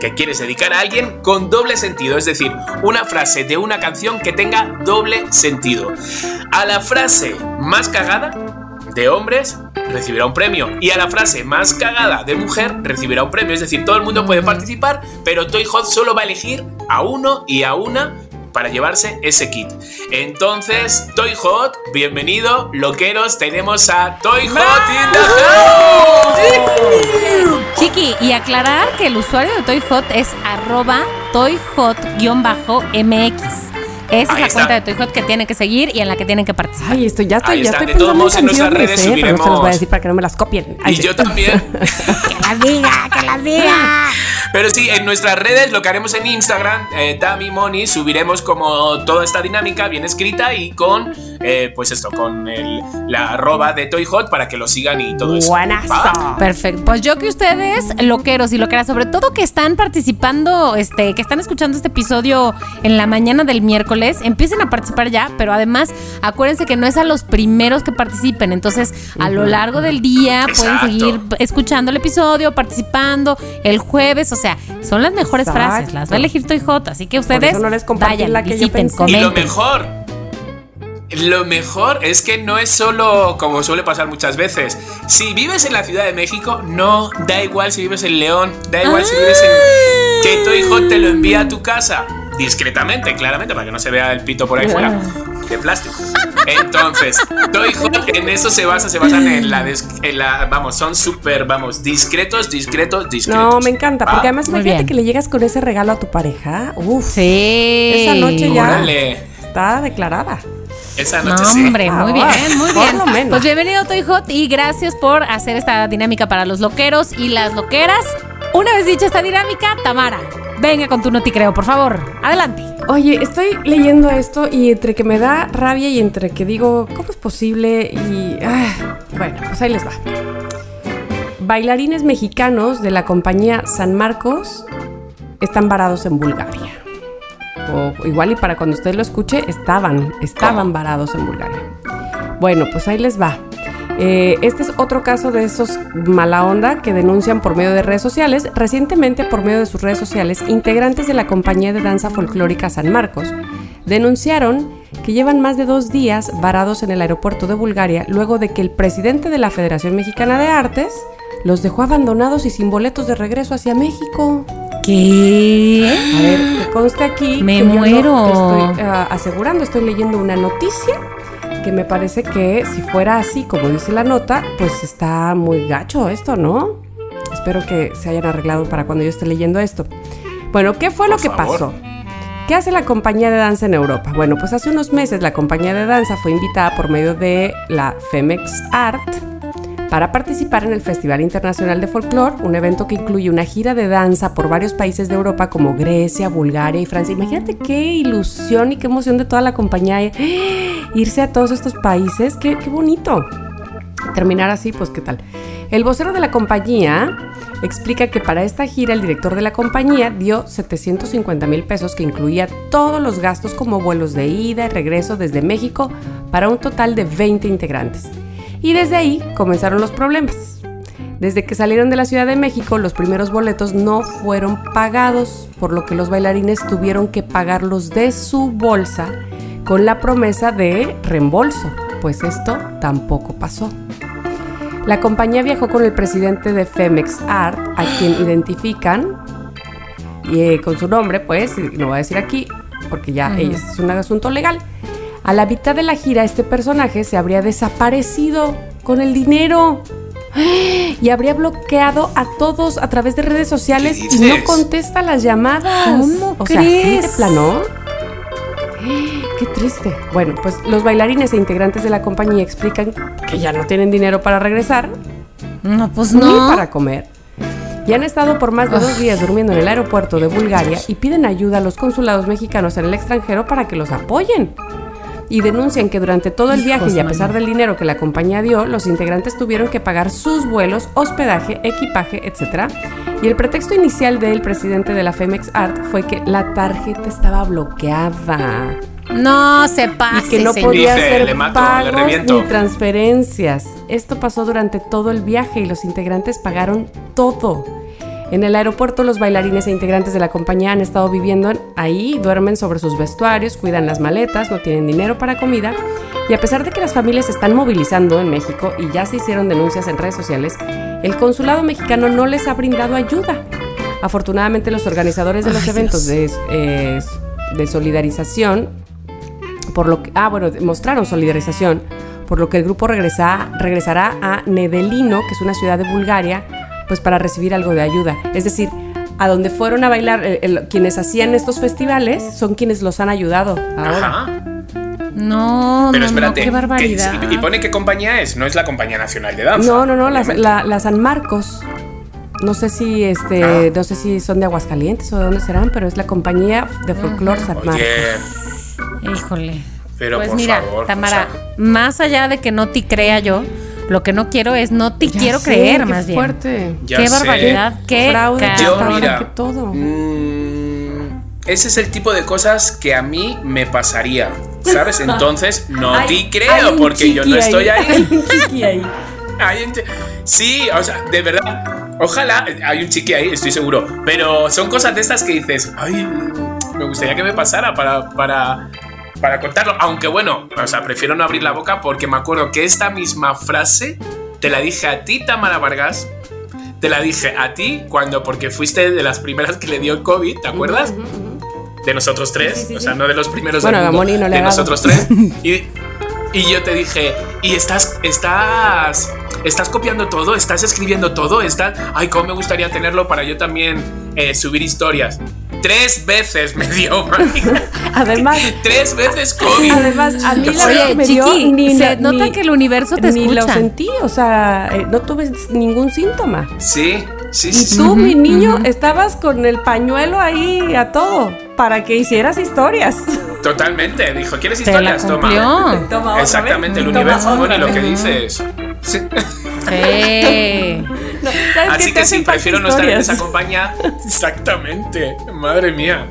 que quieres dedicar a alguien con doble sentido, es decir, una frase de una canción que tenga doble sentido. A la frase más cagada de hombres recibirá un premio y a la frase más cagada de mujer recibirá un premio, es decir, todo el mundo puede participar, pero Toy Hot solo va a elegir a uno y a una para llevarse ese kit. Entonces, Toy Hot, bienvenido, loqueros, tenemos a Toy Hot in the house. Chiqui, y aclarar que el usuario de Toy Hot es arroba toyhot-mx. Esa Ahí es la está. cuenta de Toy Hot que tienen que seguir y en la que tienen que participar. Ay, estoy, ya estoy, Ahí ya está, estoy de todos pensando modos, en nuestras canciones, redes ¿eh? Pero no se los voy a subiremos- decir para que no me las copien. Ay, Y sí. yo también. ¡Que las diga! ¡Que las diga! Pero sí, en nuestras redes, lo que haremos en Instagram, eh, Tami Moni, subiremos como toda esta dinámica bien escrita y con, eh, pues esto, con el, la arroba de Toy Hot para que lo sigan y todo eso. Buenazo. ¿Va? Perfecto. Pues yo que ustedes, loqueros y loqueras, sobre todo que están participando, este, que están escuchando este episodio en la mañana del miércoles, empiecen a participar ya, pero además acuérdense que no es a los primeros que participen. Entonces, a lo largo del día pueden seguir escuchando el episodio, participando el jueves. O sea, son las mejores Exacto. frases. Las va a elegir Toy Hot. Así que ustedes no les vayan, la que yo visiten, pensé. Y lo comenten. mejor, lo mejor es que no es solo como suele pasar muchas veces. Si vives en la Ciudad de México, no da igual si vives en León, da igual si vives en que Toy Hot te lo envía a tu casa discretamente, claramente, para que no se vea el pito por ahí fuera de plástico. Entonces, Toy Hot en eso se basa, se basan en la, en la vamos, son súper, vamos, discretos, discretos, discretos. No, me encanta, ¿Va? porque además Muy imagínate bien. que le llegas con ese regalo a tu pareja. Uf, Sí. Esa noche ya. Órale, está declarada. esa No, noche sí. hombre, muy bien, muy Por bien. lo menos. Pues bienvenido Toy Hot y gracias por hacer esta dinámica para los loqueros y las loqueras. Una vez dicha esta dinámica, Tamara, venga con tu noticreo, por favor. Adelante. Oye, estoy leyendo esto y entre que me da rabia y entre que digo, ¿cómo es posible? Y. ah, bueno, pues ahí les va. Bailarines mexicanos de la compañía San Marcos están varados en Bulgaria. O igual y para cuando usted lo escuche, estaban, estaban varados en Bulgaria. Bueno, pues ahí les va. Eh, este es otro caso de esos mala onda que denuncian por medio de redes sociales. Recientemente, por medio de sus redes sociales, integrantes de la compañía de danza folclórica San Marcos denunciaron que llevan más de dos días varados en el aeropuerto de Bulgaria luego de que el presidente de la Federación Mexicana de Artes los dejó abandonados y sin boletos de regreso hacia México. ¿Qué? A ver, que conste aquí. Me que yo no muero. estoy ah, asegurando, estoy leyendo una noticia que me parece que si fuera así, como dice la nota, pues está muy gacho esto, ¿no? Espero que se hayan arreglado para cuando yo esté leyendo esto. Bueno, ¿qué fue lo que favor. pasó? ¿Qué hace la compañía de danza en Europa? Bueno, pues hace unos meses la compañía de danza fue invitada por medio de la Femex Art para participar en el Festival Internacional de Folklore, un evento que incluye una gira de danza por varios países de Europa como Grecia, Bulgaria y Francia. Imagínate qué ilusión y qué emoción de toda la compañía eh, irse a todos estos países. Qué, qué bonito. Terminar así, pues qué tal. El vocero de la compañía explica que para esta gira el director de la compañía dio 750 mil pesos que incluía todos los gastos como vuelos de ida y regreso desde México para un total de 20 integrantes. Y desde ahí comenzaron los problemas. Desde que salieron de la Ciudad de México, los primeros boletos no fueron pagados, por lo que los bailarines tuvieron que pagarlos de su bolsa con la promesa de reembolso, pues esto tampoco pasó. La compañía viajó con el presidente de Femex Art, a quien identifican y, eh, con su nombre, pues, y no voy a decir aquí, porque ya es un asunto legal. A la mitad de la gira, este personaje se habría desaparecido con el dinero. y habría bloqueado a todos a través de redes sociales ¿Qué y no contesta las llamadas. ¿Cómo o sea, ¿sí de plano? Qué triste. Bueno, pues los bailarines e integrantes de la compañía explican que ya no tienen dinero para regresar No, pues ni no. para comer. Y han estado por más de dos días durmiendo en el aeropuerto de Bulgaria y piden ayuda a los consulados mexicanos en el extranjero para que los apoyen. Y denuncian que durante todo el viaje y a pesar del dinero que la compañía dio, los integrantes tuvieron que pagar sus vuelos, hospedaje, equipaje, etc. Y el pretexto inicial del presidente de la Femex Art fue que la tarjeta estaba bloqueada No se pase, y que no señor. podía hacer le mato, pagos ni transferencias. Esto pasó durante todo el viaje y los integrantes pagaron todo. En el aeropuerto los bailarines e integrantes de la compañía han estado viviendo ahí, duermen sobre sus vestuarios, cuidan las maletas, no tienen dinero para comida. Y a pesar de que las familias se están movilizando en México y ya se hicieron denuncias en redes sociales, el consulado mexicano no les ha brindado ayuda. Afortunadamente los organizadores de los eventos de, eh, de solidarización por lo que, ah, bueno, mostraron solidarización, por lo que el grupo regresa, regresará a Nedelino, que es una ciudad de Bulgaria, pues para recibir algo de ayuda. Es decir, a donde fueron a bailar, eh, el- quienes hacían estos festivales son quienes los han ayudado ahora. Ajá. No, Pero no, espérate, no, qué que- barbaridad. y, y pone qué compañía es, no es la Compañía Nacional de Danza. No, no, no, la, la- la San Marcos. No sé si este, Ah. no sé si son de Aguascalientes o de dónde serán, pero es la compañía de folclore San Marcos. Oye, Híjole. pero pues por mira, favor. Tamara, o sea, más allá de que no te crea yo, lo que no quiero es no te Ya quiero sé, creer qué más bien. fuerte. ya qué sé. barbaridad, qué Fraude. Yo, mira, que todo. mm, ese es el tipo de cosas que a mí me pasaría, ¿sabes? Entonces, no Hay- te creo, hay porque yo no estoy Hay ahí. un chiqui ahí. Hay un Sí, o sea, de verdad. Ojalá hay un chiqui ahí, estoy seguro. Pero son cosas de estas que dices, ay, me gustaría que me pasara para, para, para contarlo. Aunque bueno, o sea, prefiero no abrir la boca porque me acuerdo que esta misma frase te la dije a ti, Tamara Vargas. Te la dije a ti cuando, porque fuiste de las primeras que le dio COVID, ¿te acuerdas? De nosotros tres, Sí, sí, sí, o sea, no de los primeros Bueno, del mundo, no le de nosotros tres. Y, y yo te dije, ¿y estás, estás, estás copiando todo? ¿Estás escribiendo todo? ¿Estás, ay, cómo me gustaría tenerlo para yo también eh, subir historias? Tres veces me dio. Además, Tres veces COVID. Además, a mí la Oye, me dio Chiqui, ni se la- nota ni- que el universo te ni lo sentí, o sea, eh, no tuve ningún síntoma. Sí, sí, Y sí. sí. tú, mi niño, estabas con el pañuelo ahí a todo para que hicieras historias. Totalmente. Dijo, ¿quieres historias? Toma. Toma Exactamente, vez. el Toma universo, Moni, lo que dices. Sí. Sí. No. Así que sí, prefiero no estar en esa compañía. Exactamente. Madre mía.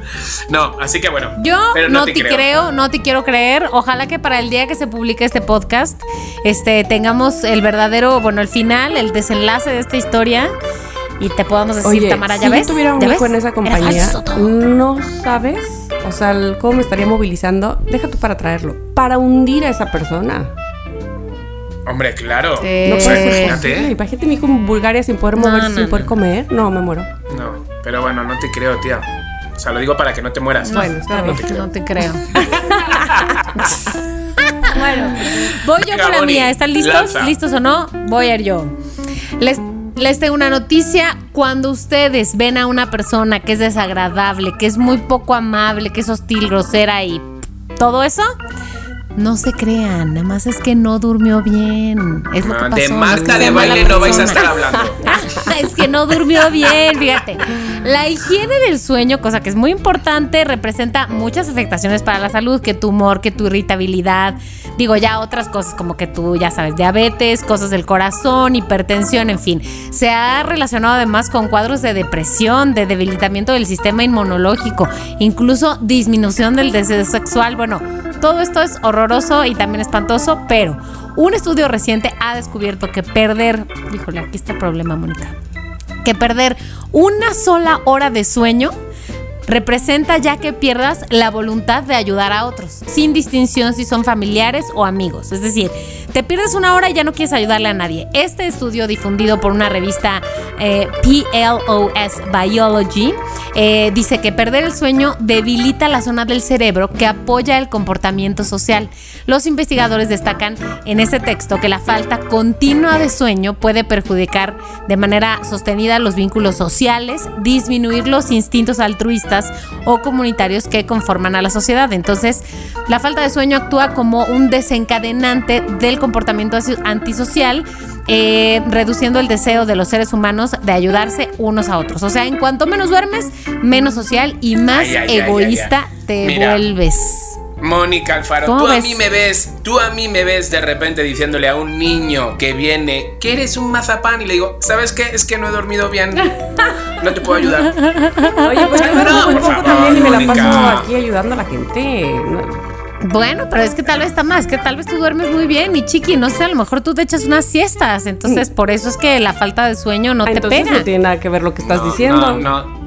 No, así que bueno. Yo pero no, te creo. no te quiero creer. Ojalá que para el día que se publique este podcast, este, tengamos el verdadero, bueno, el final, el desenlace de esta historia y te podamos decir, Oye, Tamara, si ¿ya yo ves? tuviera un ¿Ya hijo ves? en esa compañía, no sabes, o sea, cómo me estaría movilizando. Deja tú para traerlo, para hundir a esa persona. Hombre, claro. Sí. No Eh. posible. imagínate. Imagínate mi hijo en Bulgaria sin poder No, moverse, no, sin no. poder comer. No, me muero. No, pero bueno, no te creo, tía. O sea, lo digo para que no te mueras. Bueno, está No, bien. no te creo. bueno, voy yo Venga, con la mía. ¿Están listos? lanza. ¿Listos o no? Voy a ir yo. Les, les tengo una noticia. Cuando ustedes ven a una persona que es desagradable, que es muy poco amable, que es hostil, grosera y todo eso, no se crean. Nada más es que no durmió bien. Es lo que Ah, pasó. de es Marta que de baile no vais a estar hablando. es que no durmió bien, fíjate. La higiene del sueño, cosa que es muy importante, representa muchas afectaciones para la salud, que tu humor, que tu irritabilidad, digo ya otras cosas como que tú ya sabes, diabetes, cosas del corazón, hipertensión, en fin. Se ha relacionado además con cuadros de depresión, de debilitamiento del sistema inmunológico, incluso disminución del deseo sexual. Bueno, todo esto es horroroso y también espantoso, pero un estudio reciente ha descubierto que perder, híjole, aquí está el problema, Mónica, que perder una sola hora de sueño representa ya que pierdas la voluntad de ayudar a otros, sin distinción si son familiares o amigos. Es decir, te pierdes una hora y ya no quieres ayudarle a nadie. Este estudio difundido por una revista eh, PLOS Biology eh, dice que perder el sueño debilita la zona del cerebro que apoya el comportamiento social. Los investigadores destacan en este texto que la falta continua de sueño puede perjudicar de manera sostenida los vínculos sociales, disminuir los instintos altruistas o comunitarios que conforman a la sociedad. Entonces, la falta de sueño actúa como un desencadenante del comportamiento antisocial, eh, reduciendo el deseo de los seres humanos de ayudarse unos a otros. O sea, en cuanto menos duermes, menos social y más Ay, ay, ay, egoísta ay. te Mira. vuelves. Mónica Alfaro, ¿Cómo tú a mí me ves, tú a mí me ves de repente diciéndole a un niño que viene que eres un mazapán y le digo, ¿sabes qué? Es que no he dormido bien. No te puedo ayudar. Oye, pues yo No, duermo muy por favor, también y me la paso aquí ayudando a la gente. No- Bueno, pero es que tal vez está más, que tal vez tú duermes muy bien y chiqui, no sé, a lo mejor tú te echas unas siestas, entonces por eso es que la falta de sueño no Ah, te entonces pega. no tiene nada que ver lo que estás No, diciendo. No, no.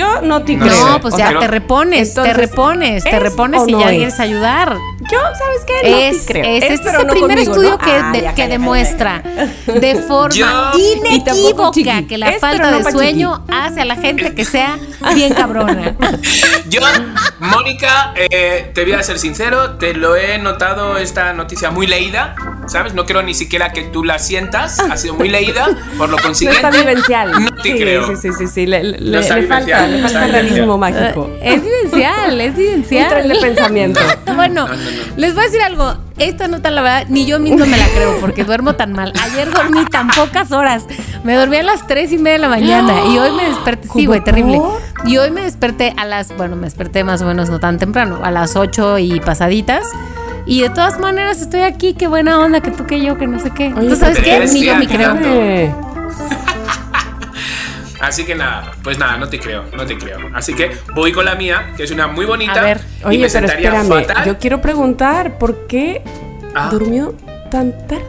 Yo no te No creo. No, pues O ya sea, te repones, te repones, te ¿es repones y no ya es? quieres ayudar. Yo, ¿sabes qué? No es, te creo. es, este es el no primer conmigo, estudio ¿no? que, Ah, de- ya, que demuestra de forma Yo- inequívoca que la Es, falta de sueño hace a la gente que sea bien cabrona. Yo, Mónica, eh, te voy a ser sincero, te lo he notado esta noticia muy leída, ¿sabes? No quiero ni siquiera que tú la sientas, ha sido muy leída, por lo No consiguiente. está vivencial. No te sí, creo. Sí, sí, sí, sí. Le, le- No está le falta, no realismo vivencial. mágico. Es vivencial, es Un vivencial. tren de pensamiento. bueno, No, no, no. les voy a decir algo. Esta nota, la verdad, ni yo misma me la creo porque duermo tan mal. Ayer dormí tan pocas horas. Me dormí a las tres y media de la mañana y hoy me desperté. Sí, ¿Cómo güey, terrible. Y hoy me desperté a las. Bueno, me desperté más o menos no tan temprano, a las ocho y pasaditas. Y de todas maneras estoy aquí, qué buena onda, que tú que yo, que no sé qué. Oye, ¿Tú sabes qué? Ni yo me creo. Así que nada, pues nada, no te creo, no te creo. Así que voy con la mía, que es una muy bonita. A ver. y Oye, me pero sentaría espérame. fatal. Yo quiero preguntar, ¿por qué Ah. durmió tan tarde?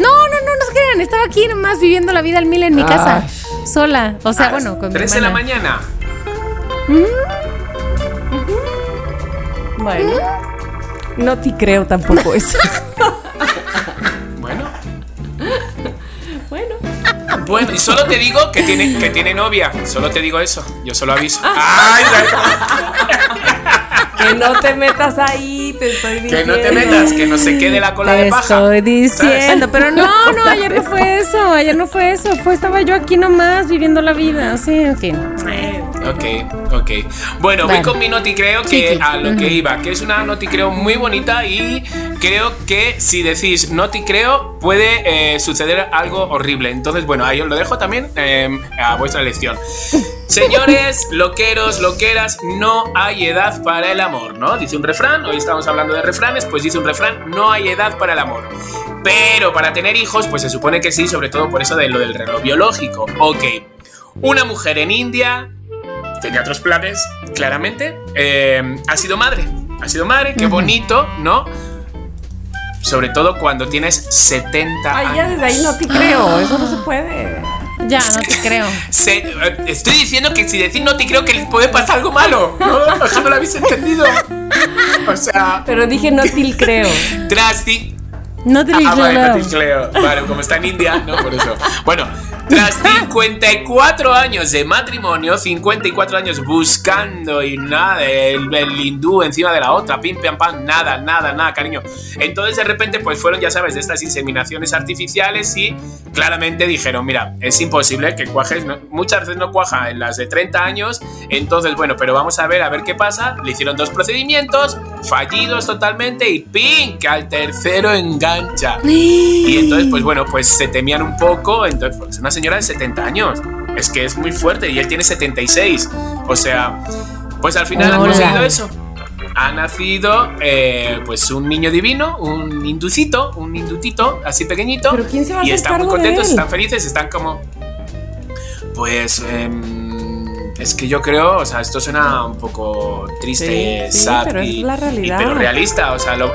No, no, no, no se crean. Estaba aquí nomás viviendo la vida al mil en mi casa. Sola. O sea, bueno, con mi tres de la mañana. Bueno. No te creo tampoco eso. bueno, y solo te digo que tiene, que tiene novia. Solo te digo eso. Yo solo aviso. Ah. Ay, Que no te metas ahí, te estoy que diciendo. no te metas, que no se quede la cola Te de paja. estoy diciendo, ¿sabes? pero no, no, ayer no fue eso, ayer no fue eso, fue estaba yo aquí nomás viviendo la vida, sí, en fin. Ok, ok. Bueno, voy con mi noti creo que Chiqui. a lo que iba, que es una noti creo muy bonita y creo que si decís noti creo puede eh, suceder algo horrible. Entonces, bueno, ahí os lo dejo también eh, a vuestra elección. Señores, loqueros, loqueras, no hay edad para el amor, ¿no? Dice un refrán, hoy estamos hablando de refranes, pues dice un refrán, no hay edad para el amor. Pero para tener hijos, pues se supone que sí, sobre todo por eso de lo del reloj biológico. Ok, una mujer en India tenía otros planes, claramente. eh, ha sido madre. Ha sido madre, qué bonito, ¿no? Sobre todo cuando tienes 70 Ay, años. ya desde ahí no te creo. Eso no se puede. Ya, no te creo. Se- eh, estoy diciendo que si decís no te creo que les puede pasar algo malo. No, eso no lo habéis entendido. O sea, Pero dije no te creo. tras ci- No te Ah, creo. vale, no te creo. Vale, como está en India, no por eso. Bueno, tras 54 años de matrimonio, 54 años buscando y nada, el, el hindú encima de la otra, pim, pam, pam, nada, nada, nada, cariño. Entonces de repente pues fueron, ya sabes, de estas inseminaciones artificiales y claramente dijeron, mira, es imposible que cuajes, no- muchas veces no cuaja en las de 30 años, entonces bueno, pero vamos a ver, a ver qué pasa. Le hicieron dos procedimientos, fallidos totalmente y pim, que al tercero engancha. Y entonces, pues bueno, pues se temían un poco. Entonces, pues una señora de 70 años. Es que es muy fuerte y él tiene 76. O sea, pues al final han Hola. conseguido eso. Ha nacido eh, pues un niño divino, un inducito, un indutito así pequeñito. Pero ¿quién se va a y hacer están muy de contentos, él? están felices, están como. Pues. em, es que yo creo, o sea, esto suena un poco triste, Sí, sí, sad pero es y- realista, o sea, lo,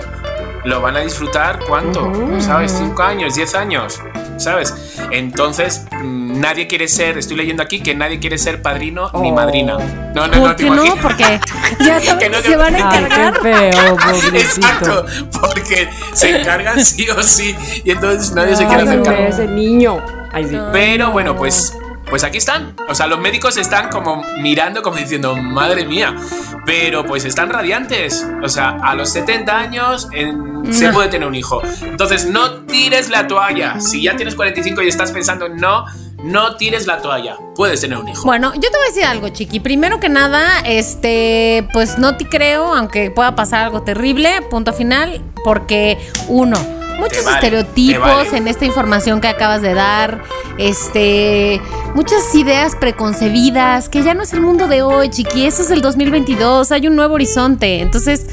lo van a disfrutar cuánto, ¿sabes? Cinco años, diez años, ¿sabes? Entonces, mm, nadie quiere ser, estoy leyendo aquí que nadie quiere ser padrino ni Oh. madrina. No, no, ¿Por no, te qué no? Porque ya saben Que no se van a encargar. feo. Exacto, porque se encargan sí o sí y entonces nadie se quiere cargo. ese niño. Ay, sí. Pero bueno, pues, pues aquí están. O sea, los médicos están como mirando, como diciendo, madre mía. Pero pues están radiantes. O sea, a los 70 años en- se puede tener un hijo. Entonces, no tires la toalla. Si ya tienes 45 y estás pensando, no, no tires la toalla. Puedes tener un hijo. Bueno, yo te voy a decir algo, Chiqui. Primero que nada, este, pues no te creo, aunque pueda pasar algo terrible, punto final, porque uno, muchos vale, estereotipos vale. en esta información que acabas de dar, este, muchas ideas preconcebidas, que ya no es el mundo de hoy, Chiqui, eso es el 2022, hay un nuevo horizonte, entonces,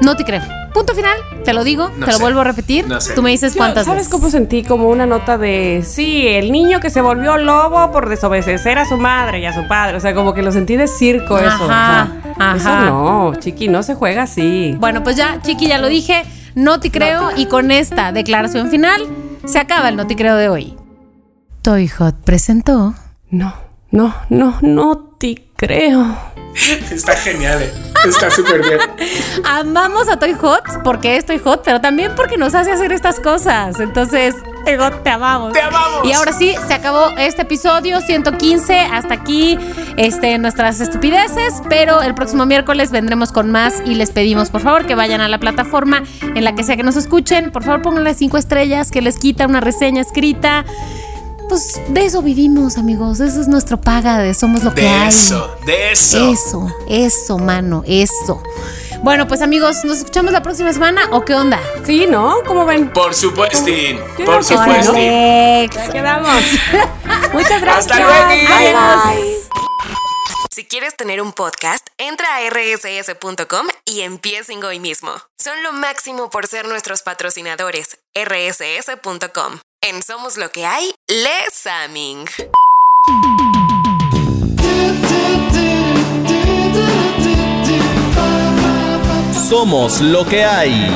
no te creo. Punto final, te lo digo, No te lo vuelvo a repetir, no sé. tú me dices Yo, cuántas ¿Sabes veces. cómo sentí? Como una nota de, sí, el niño que se volvió lobo por desobedecer a su madre y a su padre. O sea, como que lo sentí de circo eso. o sea, Ajá, Eso ajá. no, chiqui, no se juega así. Bueno, pues ya, Chiqui, ya lo dije, no te creo y con esta declaración final se acaba el no te creo de hoy. Toy Hot presentó. No, no, no, no te creo. Está genial, eh. Está súper bien. Amamos a Toy Hot porque es Toy Hot, pero también porque nos hace hacer estas cosas. Entonces, Toy Hot, te amamos. ¡Te amamos! Y ahora sí, se acabó este episodio 115. Hasta aquí este, nuestras estupideces. Pero el próximo miércoles vendremos con más y les pedimos, por favor, que vayan a la plataforma en la que sea que nos escuchen. Por favor, pónganle cinco estrellas, que les quita una reseña escrita. Pues de eso vivimos, amigos. Eso es nuestro paga de Somos lo que De hay. eso, de eso. Eso, eso, mano, eso. Bueno, pues amigos, ¿nos escuchamos la próxima semana o qué onda? Sí, ¿no? ¿Cómo ven? Por supuesto, Yo por supuesto. Alex. Ya quedamos. Muchas gracias. Hasta luego. Bye, bye. Si quieres tener un podcast, entra a rss.com y empiecen hoy mismo. Son lo máximo por ser nuestros patrocinadores. rss.com. En Somos lo que hay, Les Saming. Somos lo que hay.